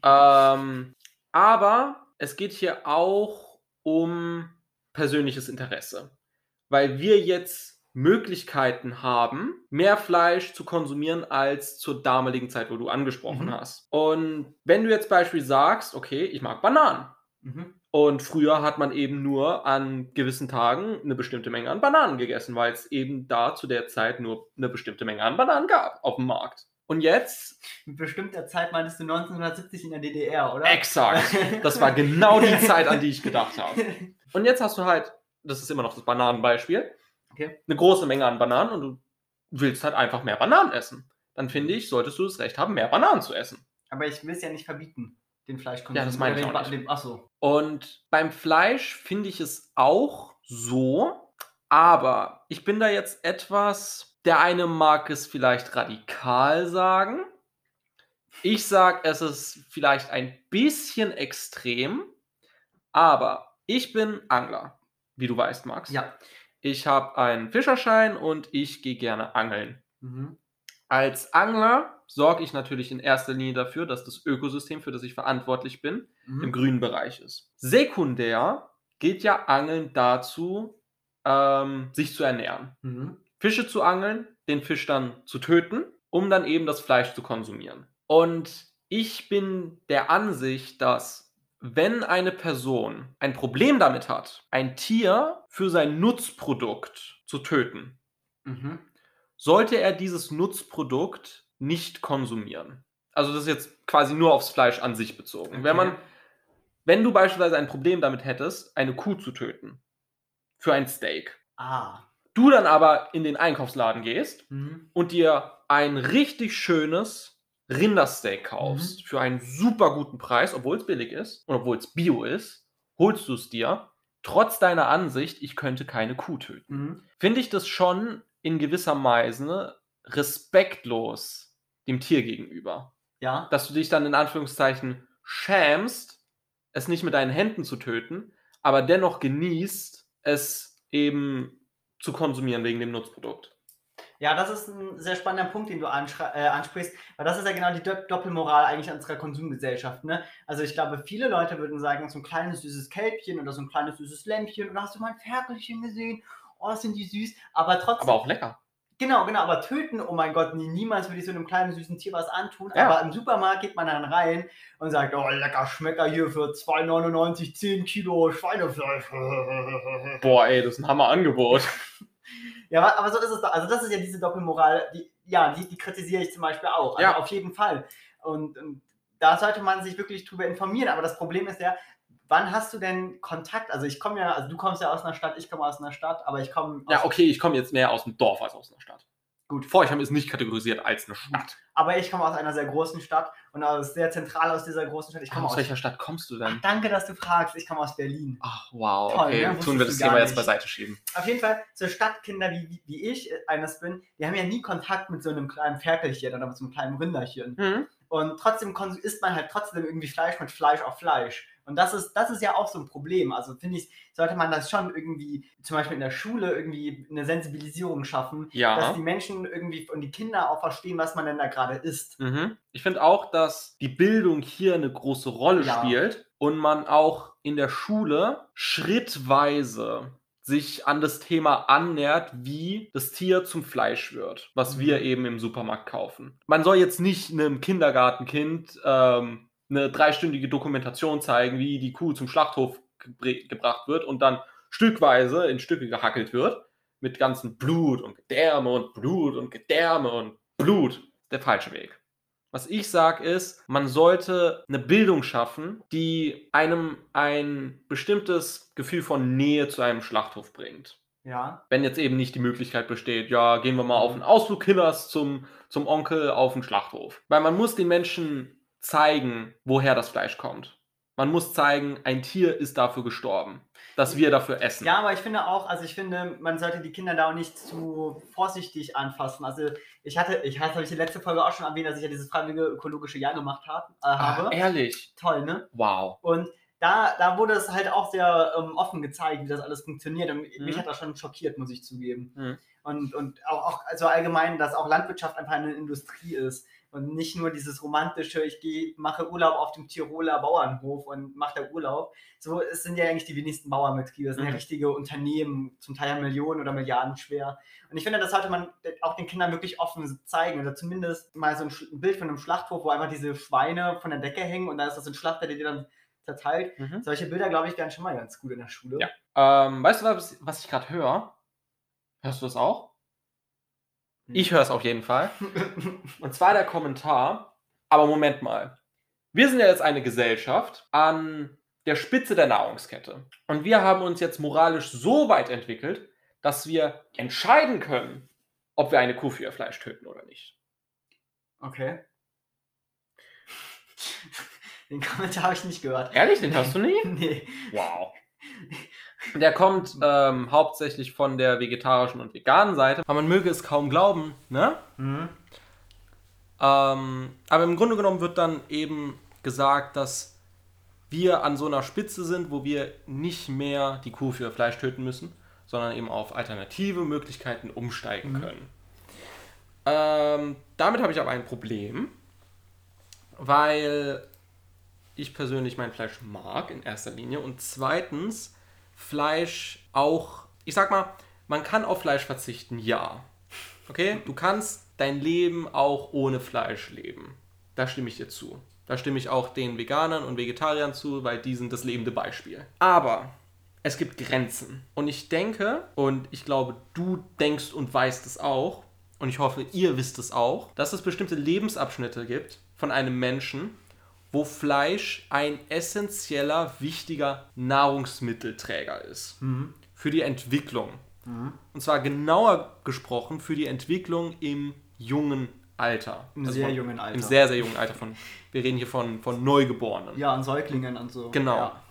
Ähm, aber es geht hier auch um persönliches Interesse. Weil wir jetzt Möglichkeiten haben, mehr Fleisch zu konsumieren als zur damaligen Zeit, wo du angesprochen Mhm. hast. Und wenn du jetzt beispielsweise sagst, okay, ich mag Bananen. Mhm. Und früher hat man eben nur an gewissen Tagen eine bestimmte Menge an Bananen gegessen, weil es eben da zu der Zeit nur eine bestimmte Menge an Bananen gab auf dem Markt. Und jetzt, Mit bestimmter Zeit meintest du 1970 in der DDR, oder? exakt, das war genau die Zeit, an die ich gedacht habe. Und jetzt hast du halt, das ist immer noch das Bananenbeispiel, Okay. eine große Menge an Bananen und du willst halt einfach mehr Bananen essen. Dann finde ich, solltest du das Recht haben, mehr Bananen zu essen. Aber ich will es ja nicht verbieten, den Fleischkonsum. Ja, das meine ich auch nicht. Achso. Und beim Fleisch finde ich es auch so, aber ich bin da jetzt etwas, der eine mag es vielleicht radikal sagen. Ich sage, es ist vielleicht ein bisschen extrem, aber ich bin Angler, wie du weißt, Max. Ja. Ich habe einen Fischerschein und ich gehe gerne angeln. Mhm. Als Angler sorge ich natürlich in erster Linie dafür, dass das Ökosystem, für das ich verantwortlich bin, Mhm. im grünen Bereich ist. Sekundär geht ja Angeln dazu, ähm, sich zu ernähren. Mhm. Fische zu angeln, den Fisch dann zu töten, um dann eben das Fleisch zu konsumieren. Und ich bin der Ansicht, dass wenn eine Person ein Problem damit hat, ein Tier für sein Nutzprodukt zu töten, Mhm. sollte er dieses Nutzprodukt nicht konsumieren. Also das ist jetzt quasi nur aufs Fleisch an sich bezogen. Wenn man Okay. wenn du beispielsweise ein Problem damit hättest, eine Kuh zu töten für ein Steak, Ah. du dann aber in den Einkaufsladen gehst Mhm. und dir ein richtig schönes Rindersteak kaufst für einen super guten Preis, obwohl es billig ist und obwohl es bio ist, holst du es dir, trotz deiner Ansicht, ich könnte keine Kuh töten. Mhm. Finde ich das schon in gewisser Weise respektlos dem Tier gegenüber Ja. dass du dich dann in Anführungszeichen schämst, es nicht mit deinen Händen zu töten, aber dennoch genießt, es eben zu konsumieren wegen dem Nutzprodukt. Ja, das ist ein sehr spannender Punkt, den du äh, ansprichst, weil das ist ja genau die Do Doppelmoral eigentlich unserer Konsumgesellschaft. Ne? Also ich glaube, viele Leute würden sagen, so ein kleines süßes Kälbchen oder so ein kleines süßes Lämpchen oder hast du mal ein Ferkelchen gesehen? Oh, sind die süß. Aber trotzdem, Aber auch lecker. Genau, genau, aber töten, oh mein Gott, nie, niemals würde ich so einem kleinen süßen Tier was antun. Ja. Aber im Supermarkt geht man dann rein und sagt, oh, lecker Schmecker hier für 2,99, 10 Kilo Schweinefleisch. Boah, ey, das ist ein Hammer-Angebot. Ja, aber- aber so ist es doch. Also das ist ja diese Doppelmoral, die, ja, die, die kritisiere ich zum Beispiel auch. Also Ja. auf jeden Fall. Und, und da sollte man sich wirklich drüber informieren. Aber das Problem ist ja, wann hast du denn Kontakt? Also ich komme ja, also du kommst ja aus einer Stadt, ich komme aus einer Stadt, aber ich komme aus Ja, okay, ich komme jetzt mehr aus dem Dorf als aus einer Stadt. Gut. Forchheim ist nicht kategorisiert als eine Stadt. Aber ich komme aus einer sehr großen Stadt und aus sehr zentral aus dieser großen Stadt. Ich komme Aus aus. welcher Stadt kommst du Ach, denn? danke, dass du fragst. Ich komme aus Berlin. Ach, wow, Toll, okay. ne? Tun wir das Thema jetzt nicht. beiseite schieben. Auf jeden Fall, so Stadtkinder wie, wie- wie ich äh, eines bin, die haben ja nie Kontakt mit so einem kleinen Ferkelchen oder mit so einem kleinen Rinderchen. Mhm. Und trotzdem isst man halt trotzdem irgendwie Fleisch mit Fleisch auf Fleisch. Und das ist, das ist ja auch so ein Problem. Also finde ich, sollte man das schon irgendwie, zum Beispiel in der Schule, irgendwie eine Sensibilisierung schaffen, dass Ja. die Menschen irgendwie und die Kinder auch verstehen, was man denn da gerade isst. Mhm. Ich finde auch, dass die Bildung hier eine große Rolle Ja. spielt und man auch in der Schule schrittweise sich an das Thema annähert, wie das Tier zum Fleisch wird, was Mhm. wir eben im Supermarkt kaufen. Man soll jetzt nicht einem Kindergartenkind ähm, eine dreistündige Dokumentation zeigen, wie die Kuh zum Schlachthof gebracht wird und dann stückweise in Stücke gehackelt wird mit ganzen Blut und Gedärme und Blut und Gedärme und Blut. Der falsche Weg. Was ich sage ist, man sollte eine Bildung schaffen, die einem ein bestimmtes Gefühl von Nähe zu einem Schlachthof bringt. Ja. Wenn jetzt eben nicht die Möglichkeit besteht, ja, gehen wir mal auf einen Ausflug Kinders zum, zum Onkel auf den Schlachthof. Weil man muss den Menschen zeigen, woher das Fleisch kommt. Man muss zeigen, ein Tier ist dafür gestorben, dass wir dafür essen. Ja, aber ich finde auch, also ich finde, man sollte die Kinder da auch nicht zu vorsichtig anfassen. Also ich hatte, ich hatte, habe ich die letzte Folge auch schon erwähnt, dass ich ja dieses freiwillige ökologische Jahr gemacht hab, äh, habe. Ach, ehrlich. Toll, ne? Wow. Und da, da wurde es halt auch sehr ähm, offen gezeigt, wie das alles funktioniert. Und Mhm. mich hat das schon schockiert, muss ich zugeben. Mhm. Und, und auch, auch also allgemein, dass auch Landwirtschaft einfach eine Industrie ist. Und nicht nur dieses romantische, ich gehe, mache Urlaub auf dem Tiroler Bauernhof und mache da Urlaub. So, es sind ja eigentlich die wenigsten Bauernbetriebe. Das sind ja Mhm. richtige Unternehmen, zum Teil ja Millionen oder Milliarden schwer. Und ich finde, das sollte man auch den Kindern wirklich offen zeigen. Oder zumindest mal so ein, Bild von einem Schlachthof, wo einfach diese Schweine von der Decke hängen und da ist das ein Schlachter, der die dann zerteilt. Mhm. Solche Bilder, glaube ich, wären schon mal ganz gut in der Schule. Ja. Ähm, weißt du, was, was ich gerade höre? Hörst du das auch? Ich höre es auf jeden Fall. Und zwar der Kommentar. Aber Moment mal. Wir sind ja jetzt eine Gesellschaft an der Spitze der Nahrungskette. Und wir haben uns jetzt moralisch so weit entwickelt, dass wir entscheiden können, ob wir eine Kuh für ihr Fleisch töten oder nicht. Okay. Den Kommentar habe ich nicht gehört. Ehrlich, den hörst du nie? Nee. Wow. Der kommt ähm, hauptsächlich von der vegetarischen und veganen Seite. Aber man möge es kaum glauben, ne? Mhm. Ähm, aber im Grunde genommen wird dann eben gesagt, dass wir an so einer Spitze sind, wo wir nicht mehr die Kuh für Fleisch töten müssen, sondern eben auf alternative Möglichkeiten umsteigen Mhm. können. Ähm, damit habe ich aber ein Problem, weil ich persönlich mein Fleisch mag in erster Linie und zweitens Fleisch auch, ich sag mal, man kann auf Fleisch verzichten, ja. Okay, du kannst dein Leben auch ohne Fleisch leben. Da stimme ich dir zu. Da stimme ich auch den Veganern und Vegetariern zu, weil die sind das lebende Beispiel. Aber es gibt Grenzen. Und ich denke, und ich glaube, du denkst und weißt es auch, und ich hoffe, ihr wisst es auch, dass es bestimmte Lebensabschnitte gibt von einem Menschen, wo Fleisch ein essentieller, wichtiger Nahrungsmittelträger ist. Mhm. Für die Entwicklung. Und zwar genauer gesprochen für die Entwicklung im jungen Alter. Im Also sehr von, jungen Alter. Im sehr, sehr jungen Alter. Von, wir reden hier von, von Neugeborenen. Ja, an Säuglingen und so. Genau. Ja.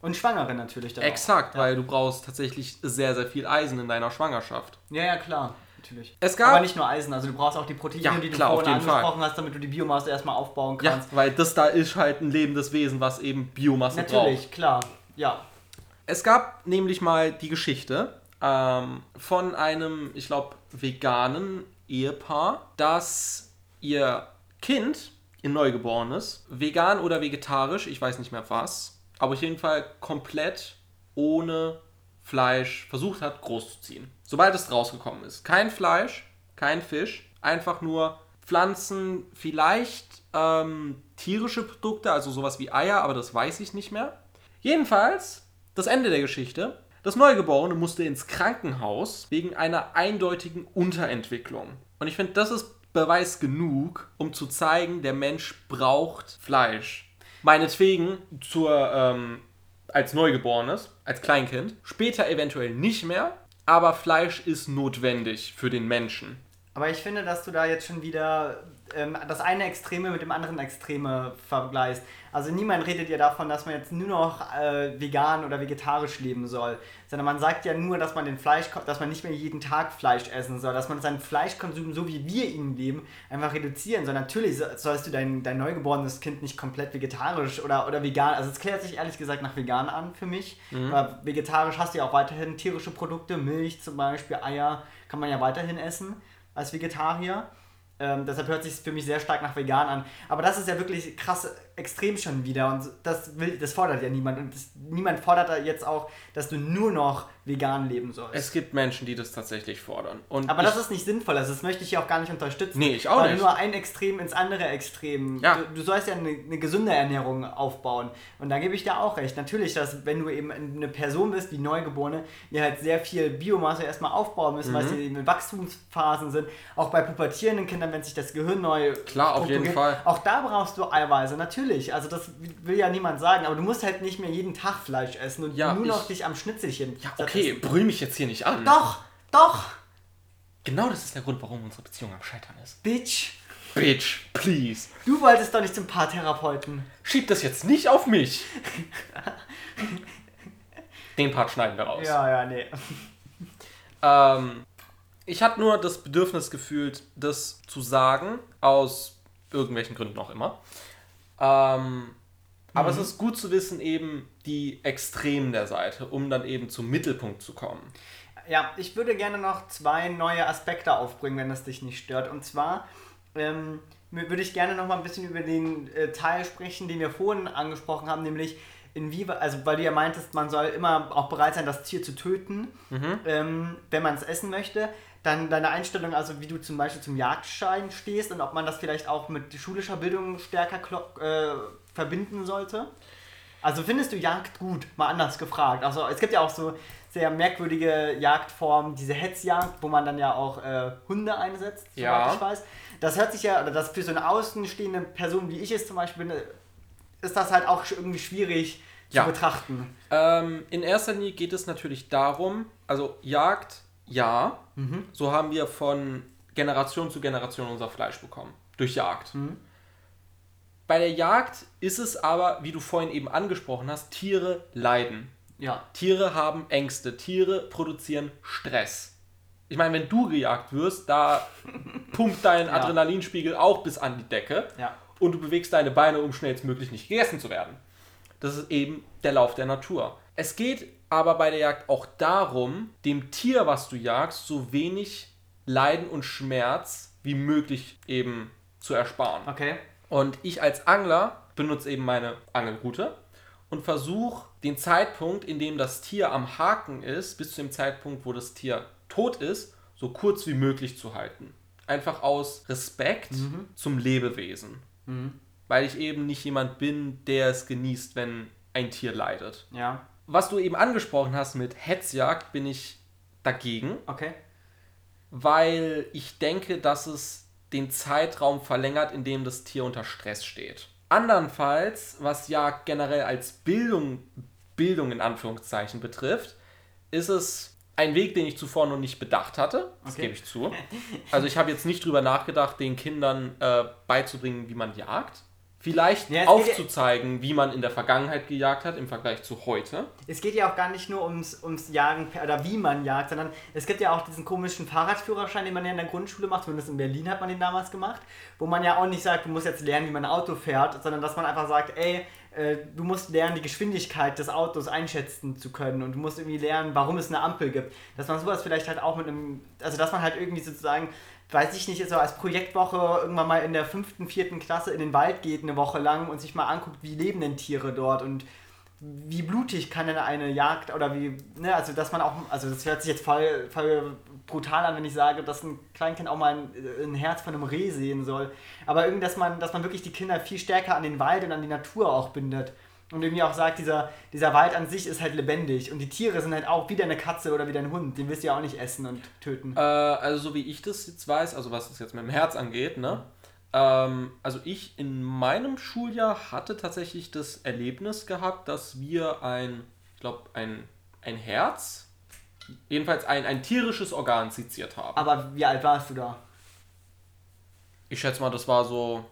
Und Schwangere natürlich Exakt, auch. Ja. weil du brauchst tatsächlich sehr, sehr viel Eisen in deiner Schwangerschaft. Ja, ja, klar. Natürlich. Es gab. Aber nicht nur Eisen, also du brauchst auch die Proteine, Ja, die du klar, vorhin jeden Fall. angesprochen hast, damit du die Biomasse erstmal aufbauen ja, kannst. weil das da ist halt ein lebendes Wesen, was eben Biomasse braucht. Natürlich, klar. Ja. Es gab nämlich mal die Geschichte ähm, von einem, ich glaube, veganen Ehepaar, dass ihr Kind, ihr Neugeborenes, vegan oder vegetarisch, ich weiß nicht mehr was, aber auf jeden Fall komplett ohne Fleisch versucht hat, großzuziehen. Sobald es rausgekommen ist. Kein Fleisch kein Fisch. Einfach nur Pflanzen, vielleicht ähm, tierische Produkte, also sowas wie Eier, aber das weiß ich nicht mehr. Jedenfalls, das Ende der Geschichte. Das Neugeborene musste ins Krankenhaus wegen einer eindeutigen Unterentwicklung. Und ich finde, das ist Beweis genug, um zu zeigen, der Mensch braucht Fleisch. Meinetwegen zur, ähm, als Neugeborenes, als Kleinkind. Später eventuell nicht mehr, aber Fleisch ist notwendig für den Menschen. Aber ich finde, dass du da jetzt schon wieder ähm, das eine Extreme mit dem anderen Extreme vergleichst. Also niemand redet ja davon, dass man jetzt nur noch äh, vegan oder vegetarisch leben soll, sondern man sagt ja nur, dass man den Fleisch, dass man nicht mehr jeden Tag Fleisch essen soll, dass man seinen Fleischkonsum, so wie wir ihn leben, einfach reduzieren soll. Natürlich sollst du dein, dein neugeborenes Kind nicht komplett vegetarisch oder, oder vegan, also es klärt sich ehrlich gesagt nach vegan an für mich, mhm. weil vegetarisch hast du ja auch weiterhin tierische Produkte, Milch zum Beispiel, Eier kann man ja weiterhin essen als Vegetarier. Ähm, deshalb hört sich für mich sehr stark nach vegan an. Aber das ist ja wirklich krass extrem schon wieder und das will, das fordert ja niemand und das, niemand fordert da jetzt auch, dass du nur noch vegan leben sollst. Es gibt Menschen, die das tatsächlich fordern. Und Aber das ist nicht sinnvoll, also das möchte ich hier auch gar nicht unterstützen. Nee, ich auch weil nicht. nur ein Extrem ins andere Extrem. Ja. Du, du sollst ja eine, eine, gesunde Ernährung aufbauen und da gebe ich dir auch recht. Natürlich, dass wenn du eben eine Person bist, wie Neugeborene, die halt sehr viel Biomasse erstmal aufbauen müssen, mhm. weil sie in Wachstumsphasen sind, auch bei pubertierenden Kindern, wenn sich das Gehirn neu Klar, auf jeden Fall. Auch da brauchst du Eiweiße, natürlich natürlich, also das will ja niemand sagen, aber du musst halt nicht mehr jeden Tag Fleisch essen und ja, nur noch dich am Schnitzelchen. Ja, okay, brüll mich jetzt hier nicht an. Doch, doch. Genau das ist der Grund, warum unsere Beziehung am Scheitern ist. Bitch. Bitch, please. Du wolltest doch nicht zum Paartherapeuten. Schieb das jetzt nicht auf mich. Den Part schneiden wir raus. Ja, ja, nee. Ähm, ich hatte nur das Bedürfnis gefühlt, das zu sagen, aus irgendwelchen Gründen auch immer. Ähm, aber mhm. es ist gut zu wissen, eben die Extremen der Seite, um dann eben zum Mittelpunkt zu kommen. Ja, ich würde gerne noch zwei neue Aspekte aufbringen, wenn das dich nicht stört. Und zwar ähm, würde ich gerne noch mal ein bisschen über den äh, Teil sprechen, den wir vorhin angesprochen haben, nämlich inwieweit, also weil du ja meintest, man soll immer auch bereit sein, das Tier zu töten, mhm. ähm, wenn man es essen möchte dann deine Einstellung, also wie du zum Beispiel zum Jagdschein stehst und ob man das vielleicht auch mit schulischer Bildung stärker äh, verbinden sollte. Also findest du Jagd gut? Mal anders gefragt. Also es gibt ja auch so sehr merkwürdige Jagdformen, diese Hetzjagd, wo man dann ja auch äh, Hunde einsetzt, soweit ja. ich weiß. Das hört sich ja, oder das für so eine außenstehende Person wie ich es zum Beispiel bin, ist das halt auch irgendwie schwierig zu ja. betrachten. Ähm, in erster Linie geht es natürlich darum, also Jagd ja, mhm. so haben wir von Generation zu Generation unser Fleisch bekommen. Durch Jagd. Mhm. Bei der Jagd ist es aber, wie du vorhin eben angesprochen hast, Tiere leiden. Ja. Tiere haben Ängste, Tiere produzieren Stress. Ich meine, wenn du gejagt wirst, da pumpt dein ja. Adrenalinspiegel auch bis an die Decke ja. und du bewegst deine Beine, um schnellstmöglich nicht gegessen zu werden. Das ist eben der Lauf der Natur. Es geht aber bei der Jagd auch darum, dem Tier, was du jagst, so wenig Leiden und Schmerz wie möglich eben zu ersparen. Okay. Und ich als Angler benutze eben meine Angelroute und versuche den Zeitpunkt, in dem das Tier am Haken ist, bis zu dem Zeitpunkt, wo das Tier tot ist, so kurz wie möglich zu halten. Einfach aus Respekt mhm. zum Lebewesen. Mhm. Weil ich eben nicht jemand bin, der es genießt, wenn ein Tier leidet. Ja was du eben angesprochen hast mit Hetzjagd, bin ich dagegen. Okay. Weil ich denke, dass es den Zeitraum verlängert, in dem das Tier unter Stress steht. Andernfalls, was Jagd generell als Bildung, Bildung in Anführungszeichen betrifft, ist es ein Weg, den ich zuvor noch nicht bedacht hatte. Das okay. gebe ich zu. Also ich habe jetzt nicht drüber nachgedacht, den Kindern äh, beizubringen, wie man jagt vielleicht ja, aufzuzeigen, wie man in der Vergangenheit gejagt hat im Vergleich zu heute. Es geht ja auch gar nicht nur ums, ums Jagen oder wie man jagt, sondern es gibt ja auch diesen komischen Fahrradführerschein, den man ja in der Grundschule macht, zumindest in Berlin hat man den damals gemacht, wo man ja auch nicht sagt, du musst jetzt lernen, wie man ein Auto fährt, sondern dass man einfach sagt, ey, äh, du musst lernen, die Geschwindigkeit des Autos einschätzen zu können und du musst irgendwie lernen, warum es eine Ampel gibt. Dass man sowas vielleicht halt auch mit einem, also dass man halt irgendwie sozusagen weiß ich nicht, so als Projektwoche irgendwann mal in der fünften, vierten Klasse in den Wald geht eine Woche lang und sich mal anguckt, wie leben denn Tiere dort und wie blutig kann denn eine Jagd oder wie, ne, also dass man auch, also das hört sich jetzt voll, voll brutal an, wenn ich sage, dass ein Kleinkind auch mal ein, ein Herz von einem Reh sehen soll. Aber irgendwie, dass man, dass man wirklich die Kinder viel stärker an den Wald und an die Natur auch bindet. Und irgendwie auch sagt, dieser, dieser Wald an sich ist halt lebendig. Und die Tiere sind halt auch wie deine Katze oder wie dein Hund. Den willst du ja auch nicht essen und töten. Äh, also so wie ich das jetzt weiß, also was es jetzt mit dem Herz angeht, ne? Ähm, also ich in meinem Schuljahr hatte tatsächlich das Erlebnis gehabt, dass wir ein, ich glaube, ein, ein Herz, jedenfalls ein, ein tierisches Organ seziert haben. Aber wie alt warst du da? Ich schätze mal, das war so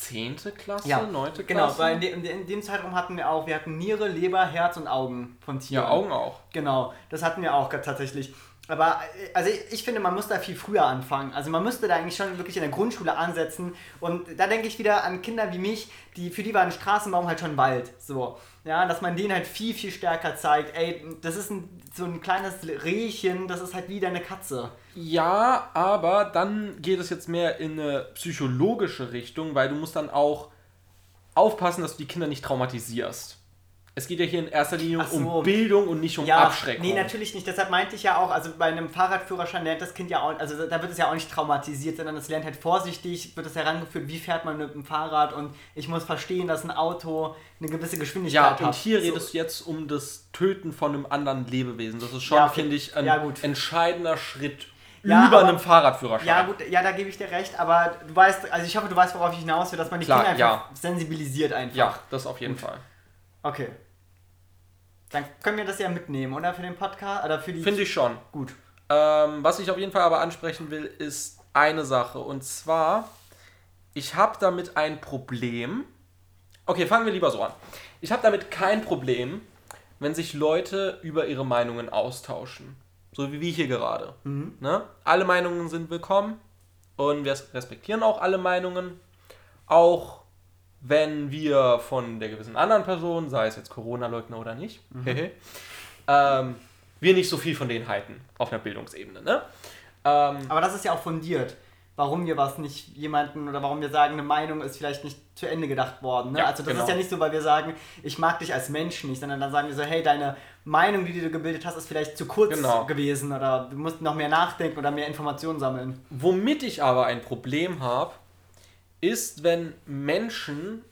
10. Klasse, Ja, 9. Klasse. Genau, weil in, de, in, de, in dem Zeitraum hatten wir auch, wir hatten Niere, Leber, Herz und Augen von Tieren. ja, Augen auch. Genau, das hatten wir auch tatsächlich. Aber äh, also ich, ich finde, man muss da viel früher anfangen. Also man müsste da eigentlich schon wirklich in der Grundschule ansetzen. Und da denke ich wieder an Kinder wie mich, die für die war ein Straßenbaum halt schon Wald. So. Ja, dass man denen halt viel, viel stärker zeigt, ey, das ist ein, so ein kleines Rehchen, das ist halt wie deine Katze. Ja, aber dann geht es jetzt mehr in eine psychologische Richtung, weil du musst dann auch aufpassen, dass du die Kinder nicht traumatisierst. Es geht ja hier in erster Linie so. um Bildung und nicht um Ja, Abschreckung. nee, natürlich nicht. Deshalb meinte ich ja auch, also bei einem Fahrradführerschein lernt das Kind ja auch, also da wird es ja auch nicht traumatisiert, sondern es lernt halt vorsichtig, wird es herangeführt, wie fährt man mit dem Fahrrad und ich muss verstehen, dass ein Auto eine gewisse Geschwindigkeit Ja, hat. und hier So. redest du jetzt um das Töten von einem anderen Lebewesen. Das ist schon, Ja, finde ich, ein Ja, entscheidender Schritt Ja, über aber- einem Fahrradführerschein. Ja, gut, ja, da gebe ich dir recht, aber du weißt, also ich hoffe, du weißt, worauf ich hinaus will, dass man die Klar, Kinder einfach sensibilisiert einfach. Ja, das auf jeden Gut. Fall. Okay. Dann können wir das ja mitnehmen, oder? Für den Podcast? Oder für die. Finde ich schon. Gut. Ähm, was ich auf jeden Fall aber ansprechen will, ist eine Sache. Und zwar, ich habe damit ein Problem. Okay, fangen wir lieber so an. Ich habe damit kein Problem, wenn sich Leute über ihre Meinungen austauschen. So wie wir hier gerade. Ne? Alle Meinungen sind willkommen und wir respektieren auch alle Meinungen. Auch wenn wir von der gewissen anderen Person, sei es jetzt Corona-Leugner oder nicht, ähm, wir nicht so viel von denen halten auf einer Bildungsebene. Ne? Ähm, Aber das ist ja auch fundiert. Warum wir was nicht jemanden oder warum wir sagen, eine Meinung ist vielleicht nicht zu Ende gedacht worden. Ne? Ja, also das genau. ist ja nicht so, weil wir sagen, ich mag dich als Mensch nicht, sondern dann sagen wir so, hey, deine Meinung, die du gebildet hast, ist vielleicht zu kurz Genau. gewesen oder du musst noch mehr nachdenken oder mehr Informationen sammeln. Womit ich aber ein Problem habe, ist, wenn Menschen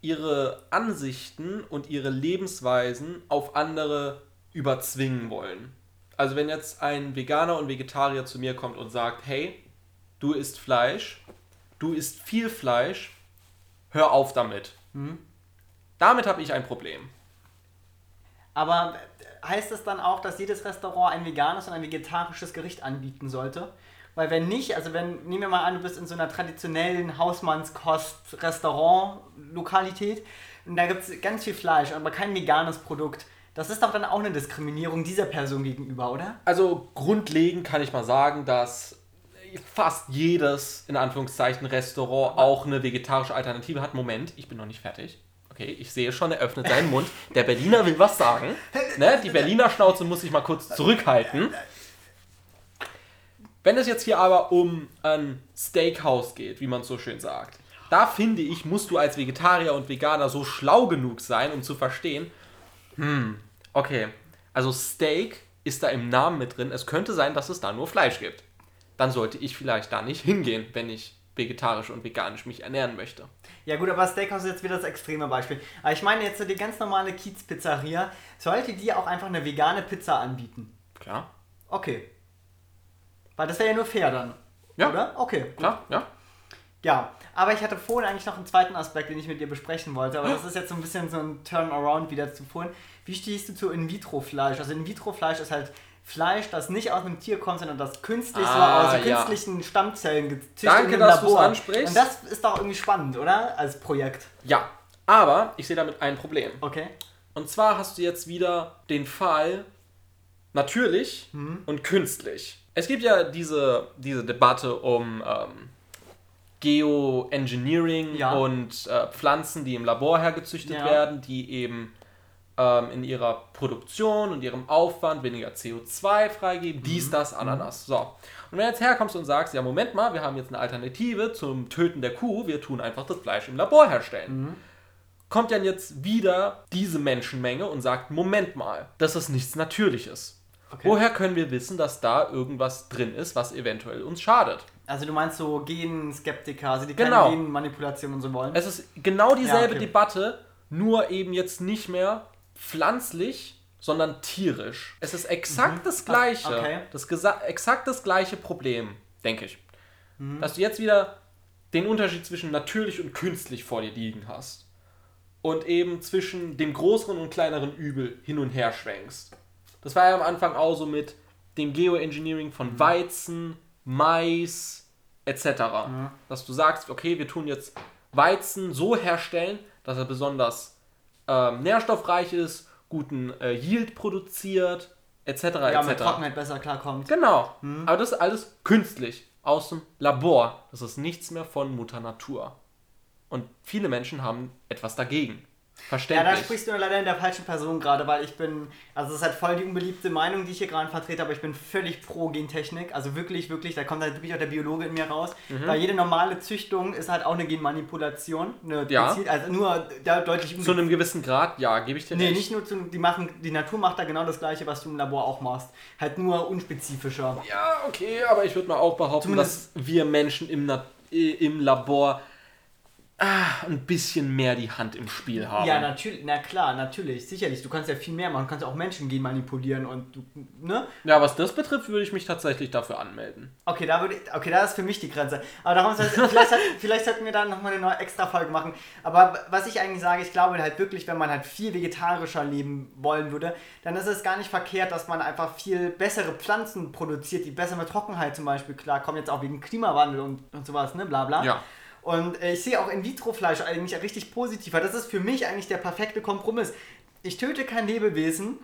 ihre Ansichten und ihre Lebensweisen auf andere überzwingen wollen. Also wenn jetzt ein Veganer und Vegetarier zu mir kommt und sagt, hey, du isst Fleisch, du isst viel Fleisch, hör auf damit. Damit habe ich ein Problem. Aber heißt das dann auch, dass jedes Restaurant ein veganes und ein vegetarisches Gericht anbieten sollte? Weil wenn nicht, also wenn, nehmen wir mal an, du bist in so einer traditionellen Hausmannskost-Restaurant-Lokalität und da gibt es ganz viel Fleisch, aber kein veganes Produkt. Das ist doch dann auch eine Diskriminierung dieser Person gegenüber, oder? Also grundlegend kann ich mal sagen, dass fast jedes, in Anführungszeichen, Restaurant auch eine vegetarische Alternative hat. Moment, ich bin noch nicht fertig. Okay, ich sehe schon, er öffnet seinen Mund. Der Berliner will was sagen. Ne? Die Berliner Schnauze muss sich mal kurz zurückhalten. Wenn es jetzt hier aber um ein Steakhouse geht, wie man so schön sagt, da finde ich, musst du als Vegetarier und Veganer so schlau genug sein, um zu verstehen, hm, okay, also Steak ist da im Namen mit drin. Es könnte sein, dass es da nur Fleisch gibt. Dann sollte ich vielleicht da nicht hingehen, wenn ich vegetarisch und veganisch mich ernähren möchte. Ja gut, aber Steakhouse ist jetzt wieder das extreme Beispiel. Aber ich meine jetzt so die ganz normale Kiez-Pizzeria, sollte die auch einfach eine vegane Pizza anbieten? Klar? Okay. Weil das wäre ja nur fair dann. Ja. Oder? Okay. gut. Klar, ja. Ja, aber ich hatte vorhin eigentlich noch einen zweiten Aspekt, den ich mit dir besprechen wollte, aber das ist jetzt so ein bisschen so ein Turnaround wieder zu vorhin. Wie stehst du zu In-vitro-Fleisch? Also In-vitro-Fleisch ist halt Fleisch, das nicht aus einem Tier kommt, sondern das künstlich so Ah, aus ja. künstlichen Stammzellen gezüchtet Danke, im dass Labor. ansprichst. Und das ist doch irgendwie spannend, oder? Als Projekt. Ja, aber ich sehe damit ein Problem. Okay. Und zwar hast du jetzt wieder den Fall natürlich Mhm. und künstlich. Es gibt ja diese, diese Debatte um ähm, Geoengineering Ja. und äh, Pflanzen, die im Labor hergezüchtet Ja. werden, die eben ähm, in ihrer Produktion und ihrem Aufwand weniger CO2 freigeben, dies, Mhm. das, Ananas. So. Und wenn du jetzt herkommst und sagst, ja, Moment mal, wir haben jetzt eine Alternative zum Töten der Kuh, wir tun einfach das Fleisch im Labor herstellen. kommt dann jetzt wieder diese Menschenmenge und sagt, Moment mal, das ist nichts Natürliches. Okay. Woher können wir wissen, dass da irgendwas drin ist, was eventuell uns schadet? Also du meinst so Genskeptiker, also die Genau. keine Genmanipulation und so wollen? Es ist genau dieselbe okay. Debatte, nur eben jetzt nicht mehr pflanzlich, sondern tierisch. Es ist exakt das gleiche, Ah, okay. das exakt das gleiche Problem, denke ich. Mhm. Dass du jetzt wieder den Unterschied zwischen natürlich und künstlich vor dir liegen hast. Und eben zwischen dem größeren und kleineren Übel hin und her schwenkst. Das war ja am Anfang auch so mit dem Geoengineering Mhm. von Weizen, Mais etc. Dass du sagst, okay, wir tun jetzt Weizen so herstellen, dass er besonders ähm, nährstoffreich ist, guten äh, Yield produziert, etc. ja, mit etc. Trockenheit besser klarkommt. Genau. Mhm. Aber das ist alles künstlich, aus dem Labor. Das ist nichts mehr von Mutter Natur. Und viele Menschen haben etwas dagegen. Ja, Verständlich. da sprichst du leider in der falschen Person gerade, weil ich bin, also es ist halt voll die unbeliebte Meinung, die ich hier gerade vertrete, aber ich bin völlig pro Gentechnik. Also wirklich, wirklich, da kommt halt wirklich auch der Biologe in mir raus. Mhm. Weil jede normale Züchtung ist halt auch eine Genmanipulation. Eine Ja. gezielt- also nur da deutlich Zu einem gewissen Grad, ja, gebe ich dir Nee, recht. nicht nur zu, die machen, die Natur macht da genau das gleiche, was du im Labor auch machst. Halt nur unspezifischer. Ja, okay, aber ich würde mal auch behaupten, Zumindest- dass wir Menschen im, Na äh, im Labor ah, ein bisschen mehr die Hand im Spiel haben. Ja, natürlich, na klar, natürlich, sicherlich. Du kannst ja viel mehr machen, du kannst ja auch Menschen gen manipulieren und du, ne? ja, was das betrifft, würde ich mich tatsächlich dafür anmelden. Okay, da würde ich- okay, da ist für mich die Grenze. Aber darum vielleicht, hat, vielleicht sollten wir da nochmal eine neue extra Folge machen. Aber was ich eigentlich sage, ich glaube halt wirklich, wenn man halt viel vegetarischer leben wollen würde, dann ist es gar nicht verkehrt, dass man einfach viel bessere Pflanzen produziert, die besser mit Trockenheit zum Beispiel klarkommen, jetzt auch wegen Klimawandel und, und sowas, ne, bla bla. Ja. Und äh, ich sehe auch In-vitro-Fleisch eigentlich richtig positiv, weil das ist für mich eigentlich der perfekte Kompromiss. Ich töte kein Lebewesen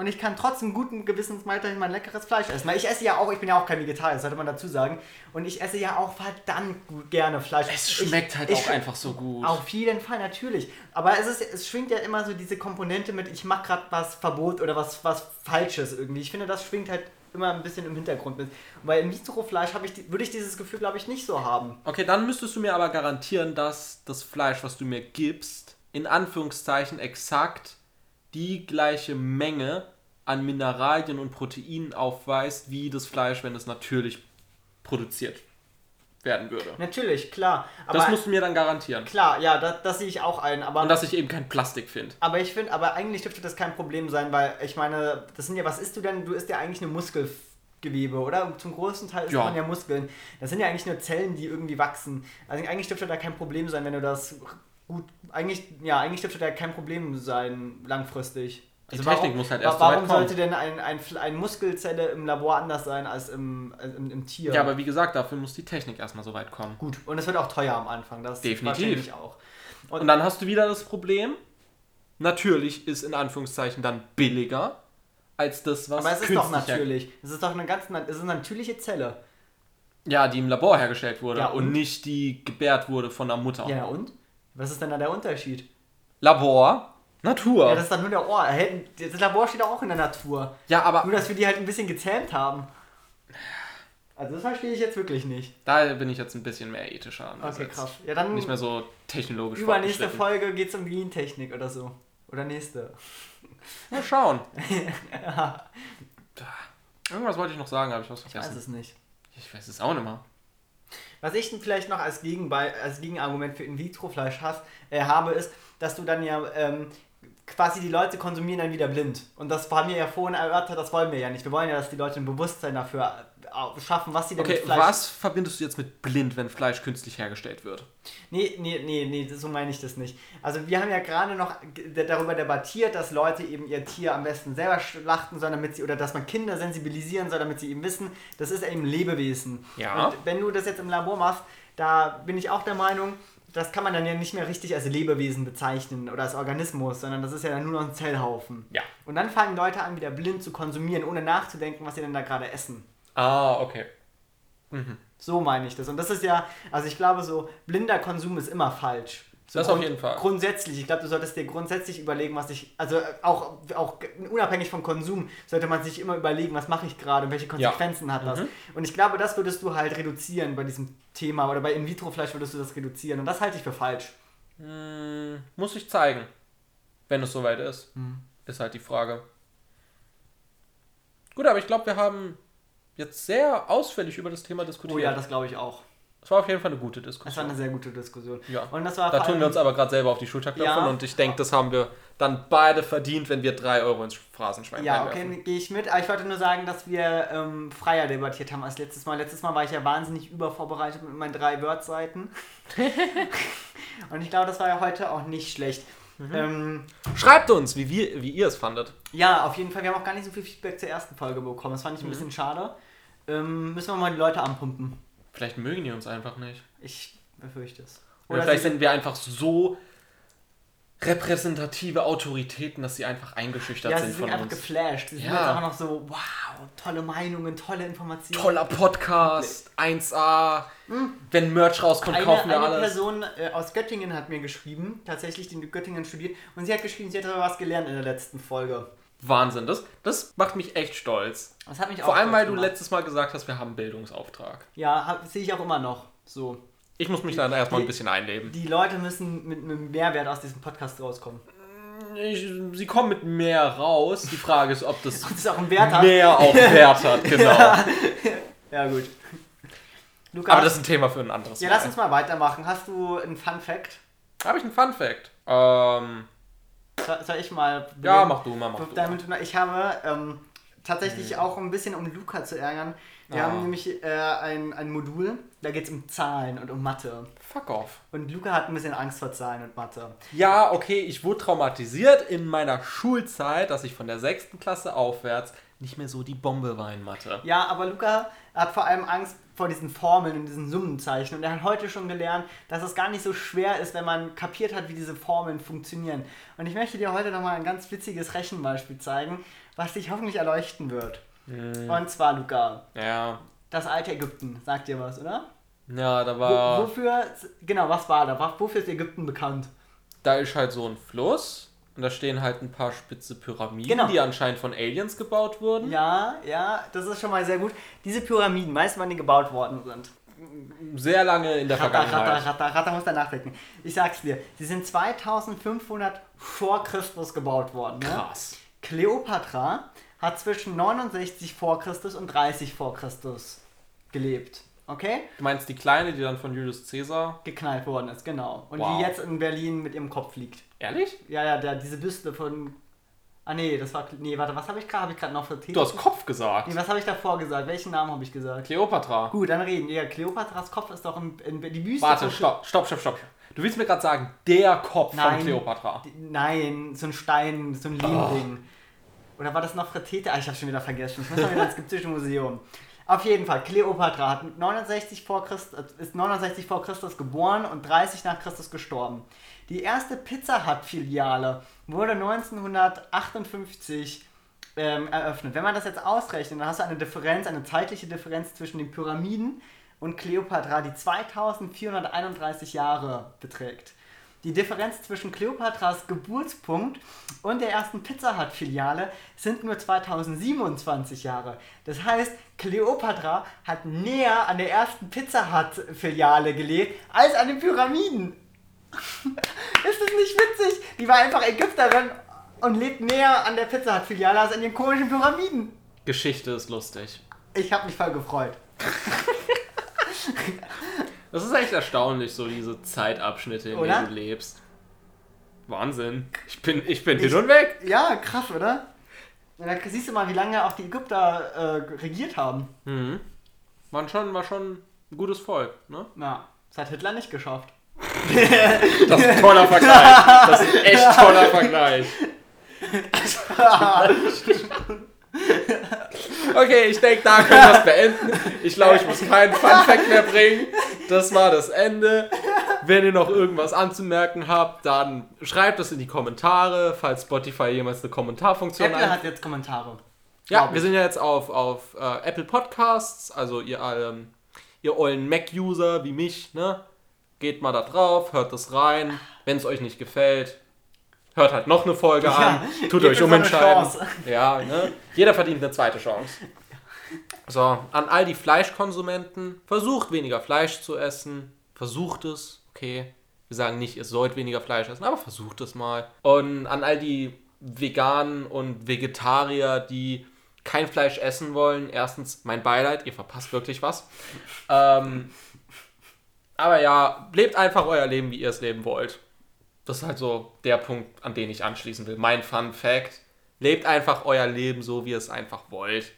und ich kann trotzdem guten Gewissens weiterhin mein leckeres Fleisch essen. Weil ich esse ja auch, ich bin ja auch kein Vegetarier, das sollte man dazu sagen. Und ich esse ja auch verdammt gut gerne Fleisch. Es schmeckt ich, halt ich, auch einfach so gut. Auf jeden Fall, natürlich. Aber es, ist, es schwingt ja immer so diese Komponente mit, ich mache gerade was Verbot oder was, was Falsches irgendwie. Ich finde, das schwingt halt immer ein bisschen im Hintergrund. Und bei In-vitro-Fleisch habe ich, würde ich dieses Gefühl, glaube ich, nicht so haben. Okay, dann müsstest du mir aber garantieren, dass das Fleisch, was du mir gibst, in Anführungszeichen exakt die gleiche Menge an Mineralien und Proteinen aufweist, wie das Fleisch, wenn es natürlich produziert werden würde. Natürlich, klar. Aber Das musst du mir dann garantieren. klar, ja, das, das sehe ich auch ein. Aber, Und dass ich eben kein Plastik finde. aber ich finde, aber eigentlich dürfte das kein Problem sein, weil ich meine, das sind ja, was isst du denn? Du isst ja eigentlich eine Muskelgewebe, oder? Zum großen Teil isst Ja. man ja Muskeln. Das sind ja eigentlich nur Zellen, die irgendwie wachsen. Also eigentlich dürfte da kein Problem sein, wenn du das gut. Eigentlich, ja, eigentlich dürfte da kein Problem sein, langfristig. Die Also Technik warum, muss halt erst wa- Warum so weit kommen. sollte denn ein, ein, eine Muskelzelle im Labor anders sein als im, äh, im, im Tier? Ja, aber wie gesagt, dafür muss die Technik erstmal so weit kommen. Gut, und es wird auch teuer am Anfang, das Definitiv. auch. Und dann hast du wieder das Problem, natürlich ist in Anführungszeichen dann billiger als das, was Aber es ist doch natürlich. Es ist doch eine ganz es ist eine natürliche Zelle. Ja, die im Labor hergestellt wurde Ja, und? und? nicht die gebärt wurde von der Mutter. Ja, und? Was ist denn da der Unterschied? Labor, Natur. Ja, Ja, das ist doch nur der Ohr. Das Labor steht auch in der Natur. aber Nur, dass wir die halt ein bisschen gezähmt haben. Also das verstehe ich jetzt wirklich nicht. da bin ich jetzt ein bisschen mehr ethischer. Okay, krass. Ja, dann Nicht mehr so technologisch übernächste. Folge geht es um Gentechnik oder so. Oder nächste. Mal schauen. Irgendwas wollte ich noch sagen, habe ich was Ich weiß vergessen. es nicht. Ich weiß es auch nicht mehr. Was ich denn vielleicht noch als, Gegenbei als Gegenargument für In-vitro-Fleisch äh, habe, ist, dass du dann ja ähm, quasi die Leute konsumieren dann wieder blind. Und das haben wir ja vorhin erörtert, das wollen wir ja nicht. Wir wollen ja, dass die Leute ein Bewusstsein dafür äh, schaffen, was sie denn Okay, mit Fleisch... was verbindest du jetzt mit blind, wenn Fleisch künstlich hergestellt wird? Nee, nee, nee, nee, so meine ich das nicht. Also wir haben ja gerade noch darüber debattiert, dass Leute eben ihr Tier am besten selber schlachten sollen, damit sie, oder dass man Kinder sensibilisieren soll, damit sie eben wissen, das ist eben Lebewesen. Ja. Und wenn du das jetzt im Labor machst, da bin ich auch der Meinung, das kann man dann ja nicht mehr richtig als Lebewesen bezeichnen oder als Organismus, sondern das ist ja dann nur noch ein Zellhaufen. Ja. Und dann fangen Leute an, wieder blind zu konsumieren, ohne nachzudenken, was sie denn da gerade essen. Ah, okay. So meine ich das. Und das ist ja, also ich glaube, so blinder Konsum ist immer falsch. So Das auf jeden Fall. Grundsätzlich, ich glaube, du solltest dir grundsätzlich überlegen, was ich, also äh, auch, auch unabhängig vom Konsum, sollte man sich immer überlegen, was mache ich gerade und welche Konsequenzen hat das. Mhm. Und ich glaube, das würdest du halt reduzieren bei diesem Thema oder bei In-vitro-Fleisch würdest du das reduzieren und das halte ich für falsch. Hm, muss ich zeigen. Wenn es soweit ist. Hm. Ist halt die Frage. Gut, aber ich glaube, wir haben jetzt sehr ausführlich über das Thema diskutiert. Oh ja, das glaube ich auch. Das war auf jeden Fall eine gute Das war Diskussion. eine sehr gute Diskussion. Ja. Und das war Da tun wir uns aber gerade selber auf die Schulter klopfen Ja. und ich denke, das haben wir dann beide verdient, wenn wir 3 Euro ins Phrasenschwein Ja, okay, gehe ich mit. Aber ich wollte nur sagen, dass wir ähm, freier debattiert haben als letztes Mal. Letztes Mal war ich ja wahnsinnig übervorbereitet mit meinen drei Word-Seiten. Und ich glaube, das war ja heute auch nicht schlecht. Mhm. Ähm, Schreibt uns, wie, wir, wie ihr es fandet. ja, auf jeden Fall. Wir haben auch gar nicht so viel Feedback zur ersten Folge bekommen. Das fand Mhm. ich ein bisschen schade. Ähm, müssen wir mal die Leute anpumpen. Vielleicht mögen die uns einfach nicht. Ich befürchte es. Oder, vielleicht sie- sind wir einfach so repräsentative Autoritäten, dass sie einfach eingeschüchtert ja, sie sind sind von einfach uns. geflasht. Sie sind Ja. jetzt einfach noch so, wow, tolle Meinungen, tolle Informationen. Toller Podcast, 1A. Wenn Merch rauskommt, Eine, kaufen wir eine alles. Person äh, aus Göttingen hat mir geschrieben, tatsächlich, die in Göttingen studiert, und sie hat geschrieben, sie hat aber was gelernt in der letzten Folge. Wahnsinn, das, das macht mich echt stolz. Das hat mich Vor auch allem, weil du gemacht. letztes Mal gesagt hast, wir haben einen Bildungsauftrag. Ja, sehe ich auch immer noch so. Ich muss mich dann erstmal ein Die- bisschen einleben. Die Leute müssen mit einem Mehrwert aus diesem Podcast rauskommen. Ich, sie kommen mit mehr raus. Die Frage ist, ob das das auch einen Wert hat. mehr auch Wert hat, genau. Ja, gut. Lukas, Aber das ist ein Thema für ein anderes ja, Mal. lass uns mal weitermachen. Hast du einen Fun Fact? Habe ich einen Fun Fact? Ähm, Soll, soll ich mal. ja, beginnen? mach du mal, mach du. Damit du, ich habe ähm, tatsächlich auch ein bisschen, um Luca zu ärgern, wir Ah. haben nämlich äh, ein, ein Modul, da geht es um Zahlen und um Mathe. Fuck off. Und Luca hat ein bisschen Angst vor Zahlen und Mathe. Ja, okay, ich wurde traumatisiert in meiner Schulzeit, dass ich von der sechsten Klasse aufwärts nicht mehr so die Bombe war in Mathe. Ja, aber Luca hat vor allem Angst vor diesen Formeln und diesen Summenzeichen. Und er hat heute schon gelernt, dass es gar nicht so schwer ist, wenn man kapiert hat, wie diese Formeln funktionieren. Und ich möchte dir heute nochmal ein ganz witziges Rechenbeispiel zeigen, was dich hoffentlich erleuchten wird. Hm, Und zwar, Luca, ja. das alte Ägypten. Sagt dir was, oder? Ja, da Wo, war. wofür, genau, was war da? Wofür ist Ägypten bekannt? Da ist halt so ein Fluss und da stehen halt ein paar spitze Pyramiden, Genau. die anscheinend von Aliens gebaut wurden. Ja, ja, das ist schon mal sehr gut. Diese Pyramiden, weißt du, wann die gebaut worden sind? Sehr lange in der Ratter, Vergangenheit. Ratter, Ratter, Ratter muss da nachdenken. Ich sag's dir, sie sind 2500 vor Christus gebaut worden. Ne? Krass. Kleopatra hat zwischen 69 vor Christus und 30 vor Christus gelebt. Okay? Du meinst die kleine, die dann von Julius Caesar. Geknallt worden ist, genau. Und Wow. die jetzt in Berlin mit ihrem Kopf liegt. Ehrlich? Ja, ja, der, diese Büste von. Ah, nee, das war. Nee, warte, was habe ich gerade? Habe ich gerade noch für Du hast Kopf gesagt. Nee, was habe ich davor gesagt? Welchen Namen habe ich gesagt? Kleopatra. Gut, dann reden. Ja, Kleopatras Kopf ist doch in, in die Büste. Warte, stopp, stopp, stopp, stopp. Du willst mir gerade sagen, der Kopf Nein. von Kleopatra. Nein, so ein Stein, so ein. Lehmding. Oder war das noch Fretete? Ah, ich habe schon wieder vergessen. Ich muss mal wieder ins Ägyptische Museum. Auf jeden Fall, Kleopatra hat mit 69 vor Christus, ist 69 vor Christus geboren und 30 nach Christus gestorben. Die erste Pizza Hut Filiale wurde 1958 ähm, eröffnet. Wenn man das jetzt ausrechnet, dann hast du eine Differenz, eine zeitliche Differenz zwischen den Pyramiden und Kleopatra, die 2431 Jahre beträgt. Die Differenz zwischen Kleopatras Geburtspunkt und der ersten Pizza Hut Filiale sind nur 2027 Jahre. Das heißt, Kleopatra hat näher an der ersten Pizza Hut Filiale gelebt als an den Pyramiden. Ist das nicht witzig? Die war einfach Ägypterin und lebt näher an der Pizza Hut Filiale als an den komischen Pyramiden. Geschichte ist lustig. Ich habe mich voll gefreut. Das ist echt erstaunlich, so diese Zeitabschnitte, in denen du lebst. Wahnsinn. Ich bin, ich bin Ich- hin und weg. Ja, krass, oder? Und da siehst du mal, wie lange auch die Ägypter äh, regiert haben. Mhm. War schon, war schon ein gutes Volk, ne? Na, das hat Hitler nicht geschafft. Das ist ein toller Vergleich. Das ist ein echt toller Vergleich. Okay, ich denke, da können wir es beenden. Ich glaube, ich muss keinen Fun-Fact mehr bringen. Das war das Ende. Wenn ihr noch irgendwas anzumerken habt, dann schreibt es in die Kommentare, falls Spotify jemals eine Kommentarfunktion Apple ein. hat jetzt Kommentare. Ja, wir sind ja jetzt auf, auf äh, Apple Podcasts, also ihr, ähm, ihr ollen Mac-User wie mich, ne? Geht mal da drauf, hört das rein. Wenn es euch nicht gefällt, hört halt noch eine Folge an. Tut euch umentscheiden. Ja, ne? Jeder verdient eine zweite Chance. So, an all die Fleischkonsumenten, versucht weniger Fleisch zu essen. Versucht es, okay. Wir sagen nicht, ihr sollt weniger Fleisch essen, aber versucht es mal. Und an all die Veganen und Vegetarier, die kein Fleisch essen wollen, erstens mein Beileid, ihr verpasst wirklich was. Ähm, aber ja, lebt einfach euer Leben, wie ihr es leben wollt. Das ist halt so der Punkt, an den ich anschließen will. Mein Fun Fact. Lebt einfach euer Leben so, wie ihr es einfach wollt.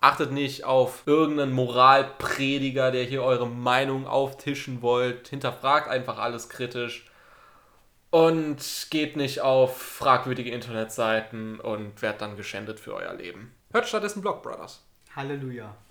Achtet nicht auf irgendeinen Moralprediger, der hier eure Meinung auftischen wollt. Hinterfragt einfach alles kritisch. Und geht nicht auf fragwürdige Internetseiten und werdet dann geschändet für euer Leben. Hört stattdessen Blog Brothers. Halleluja.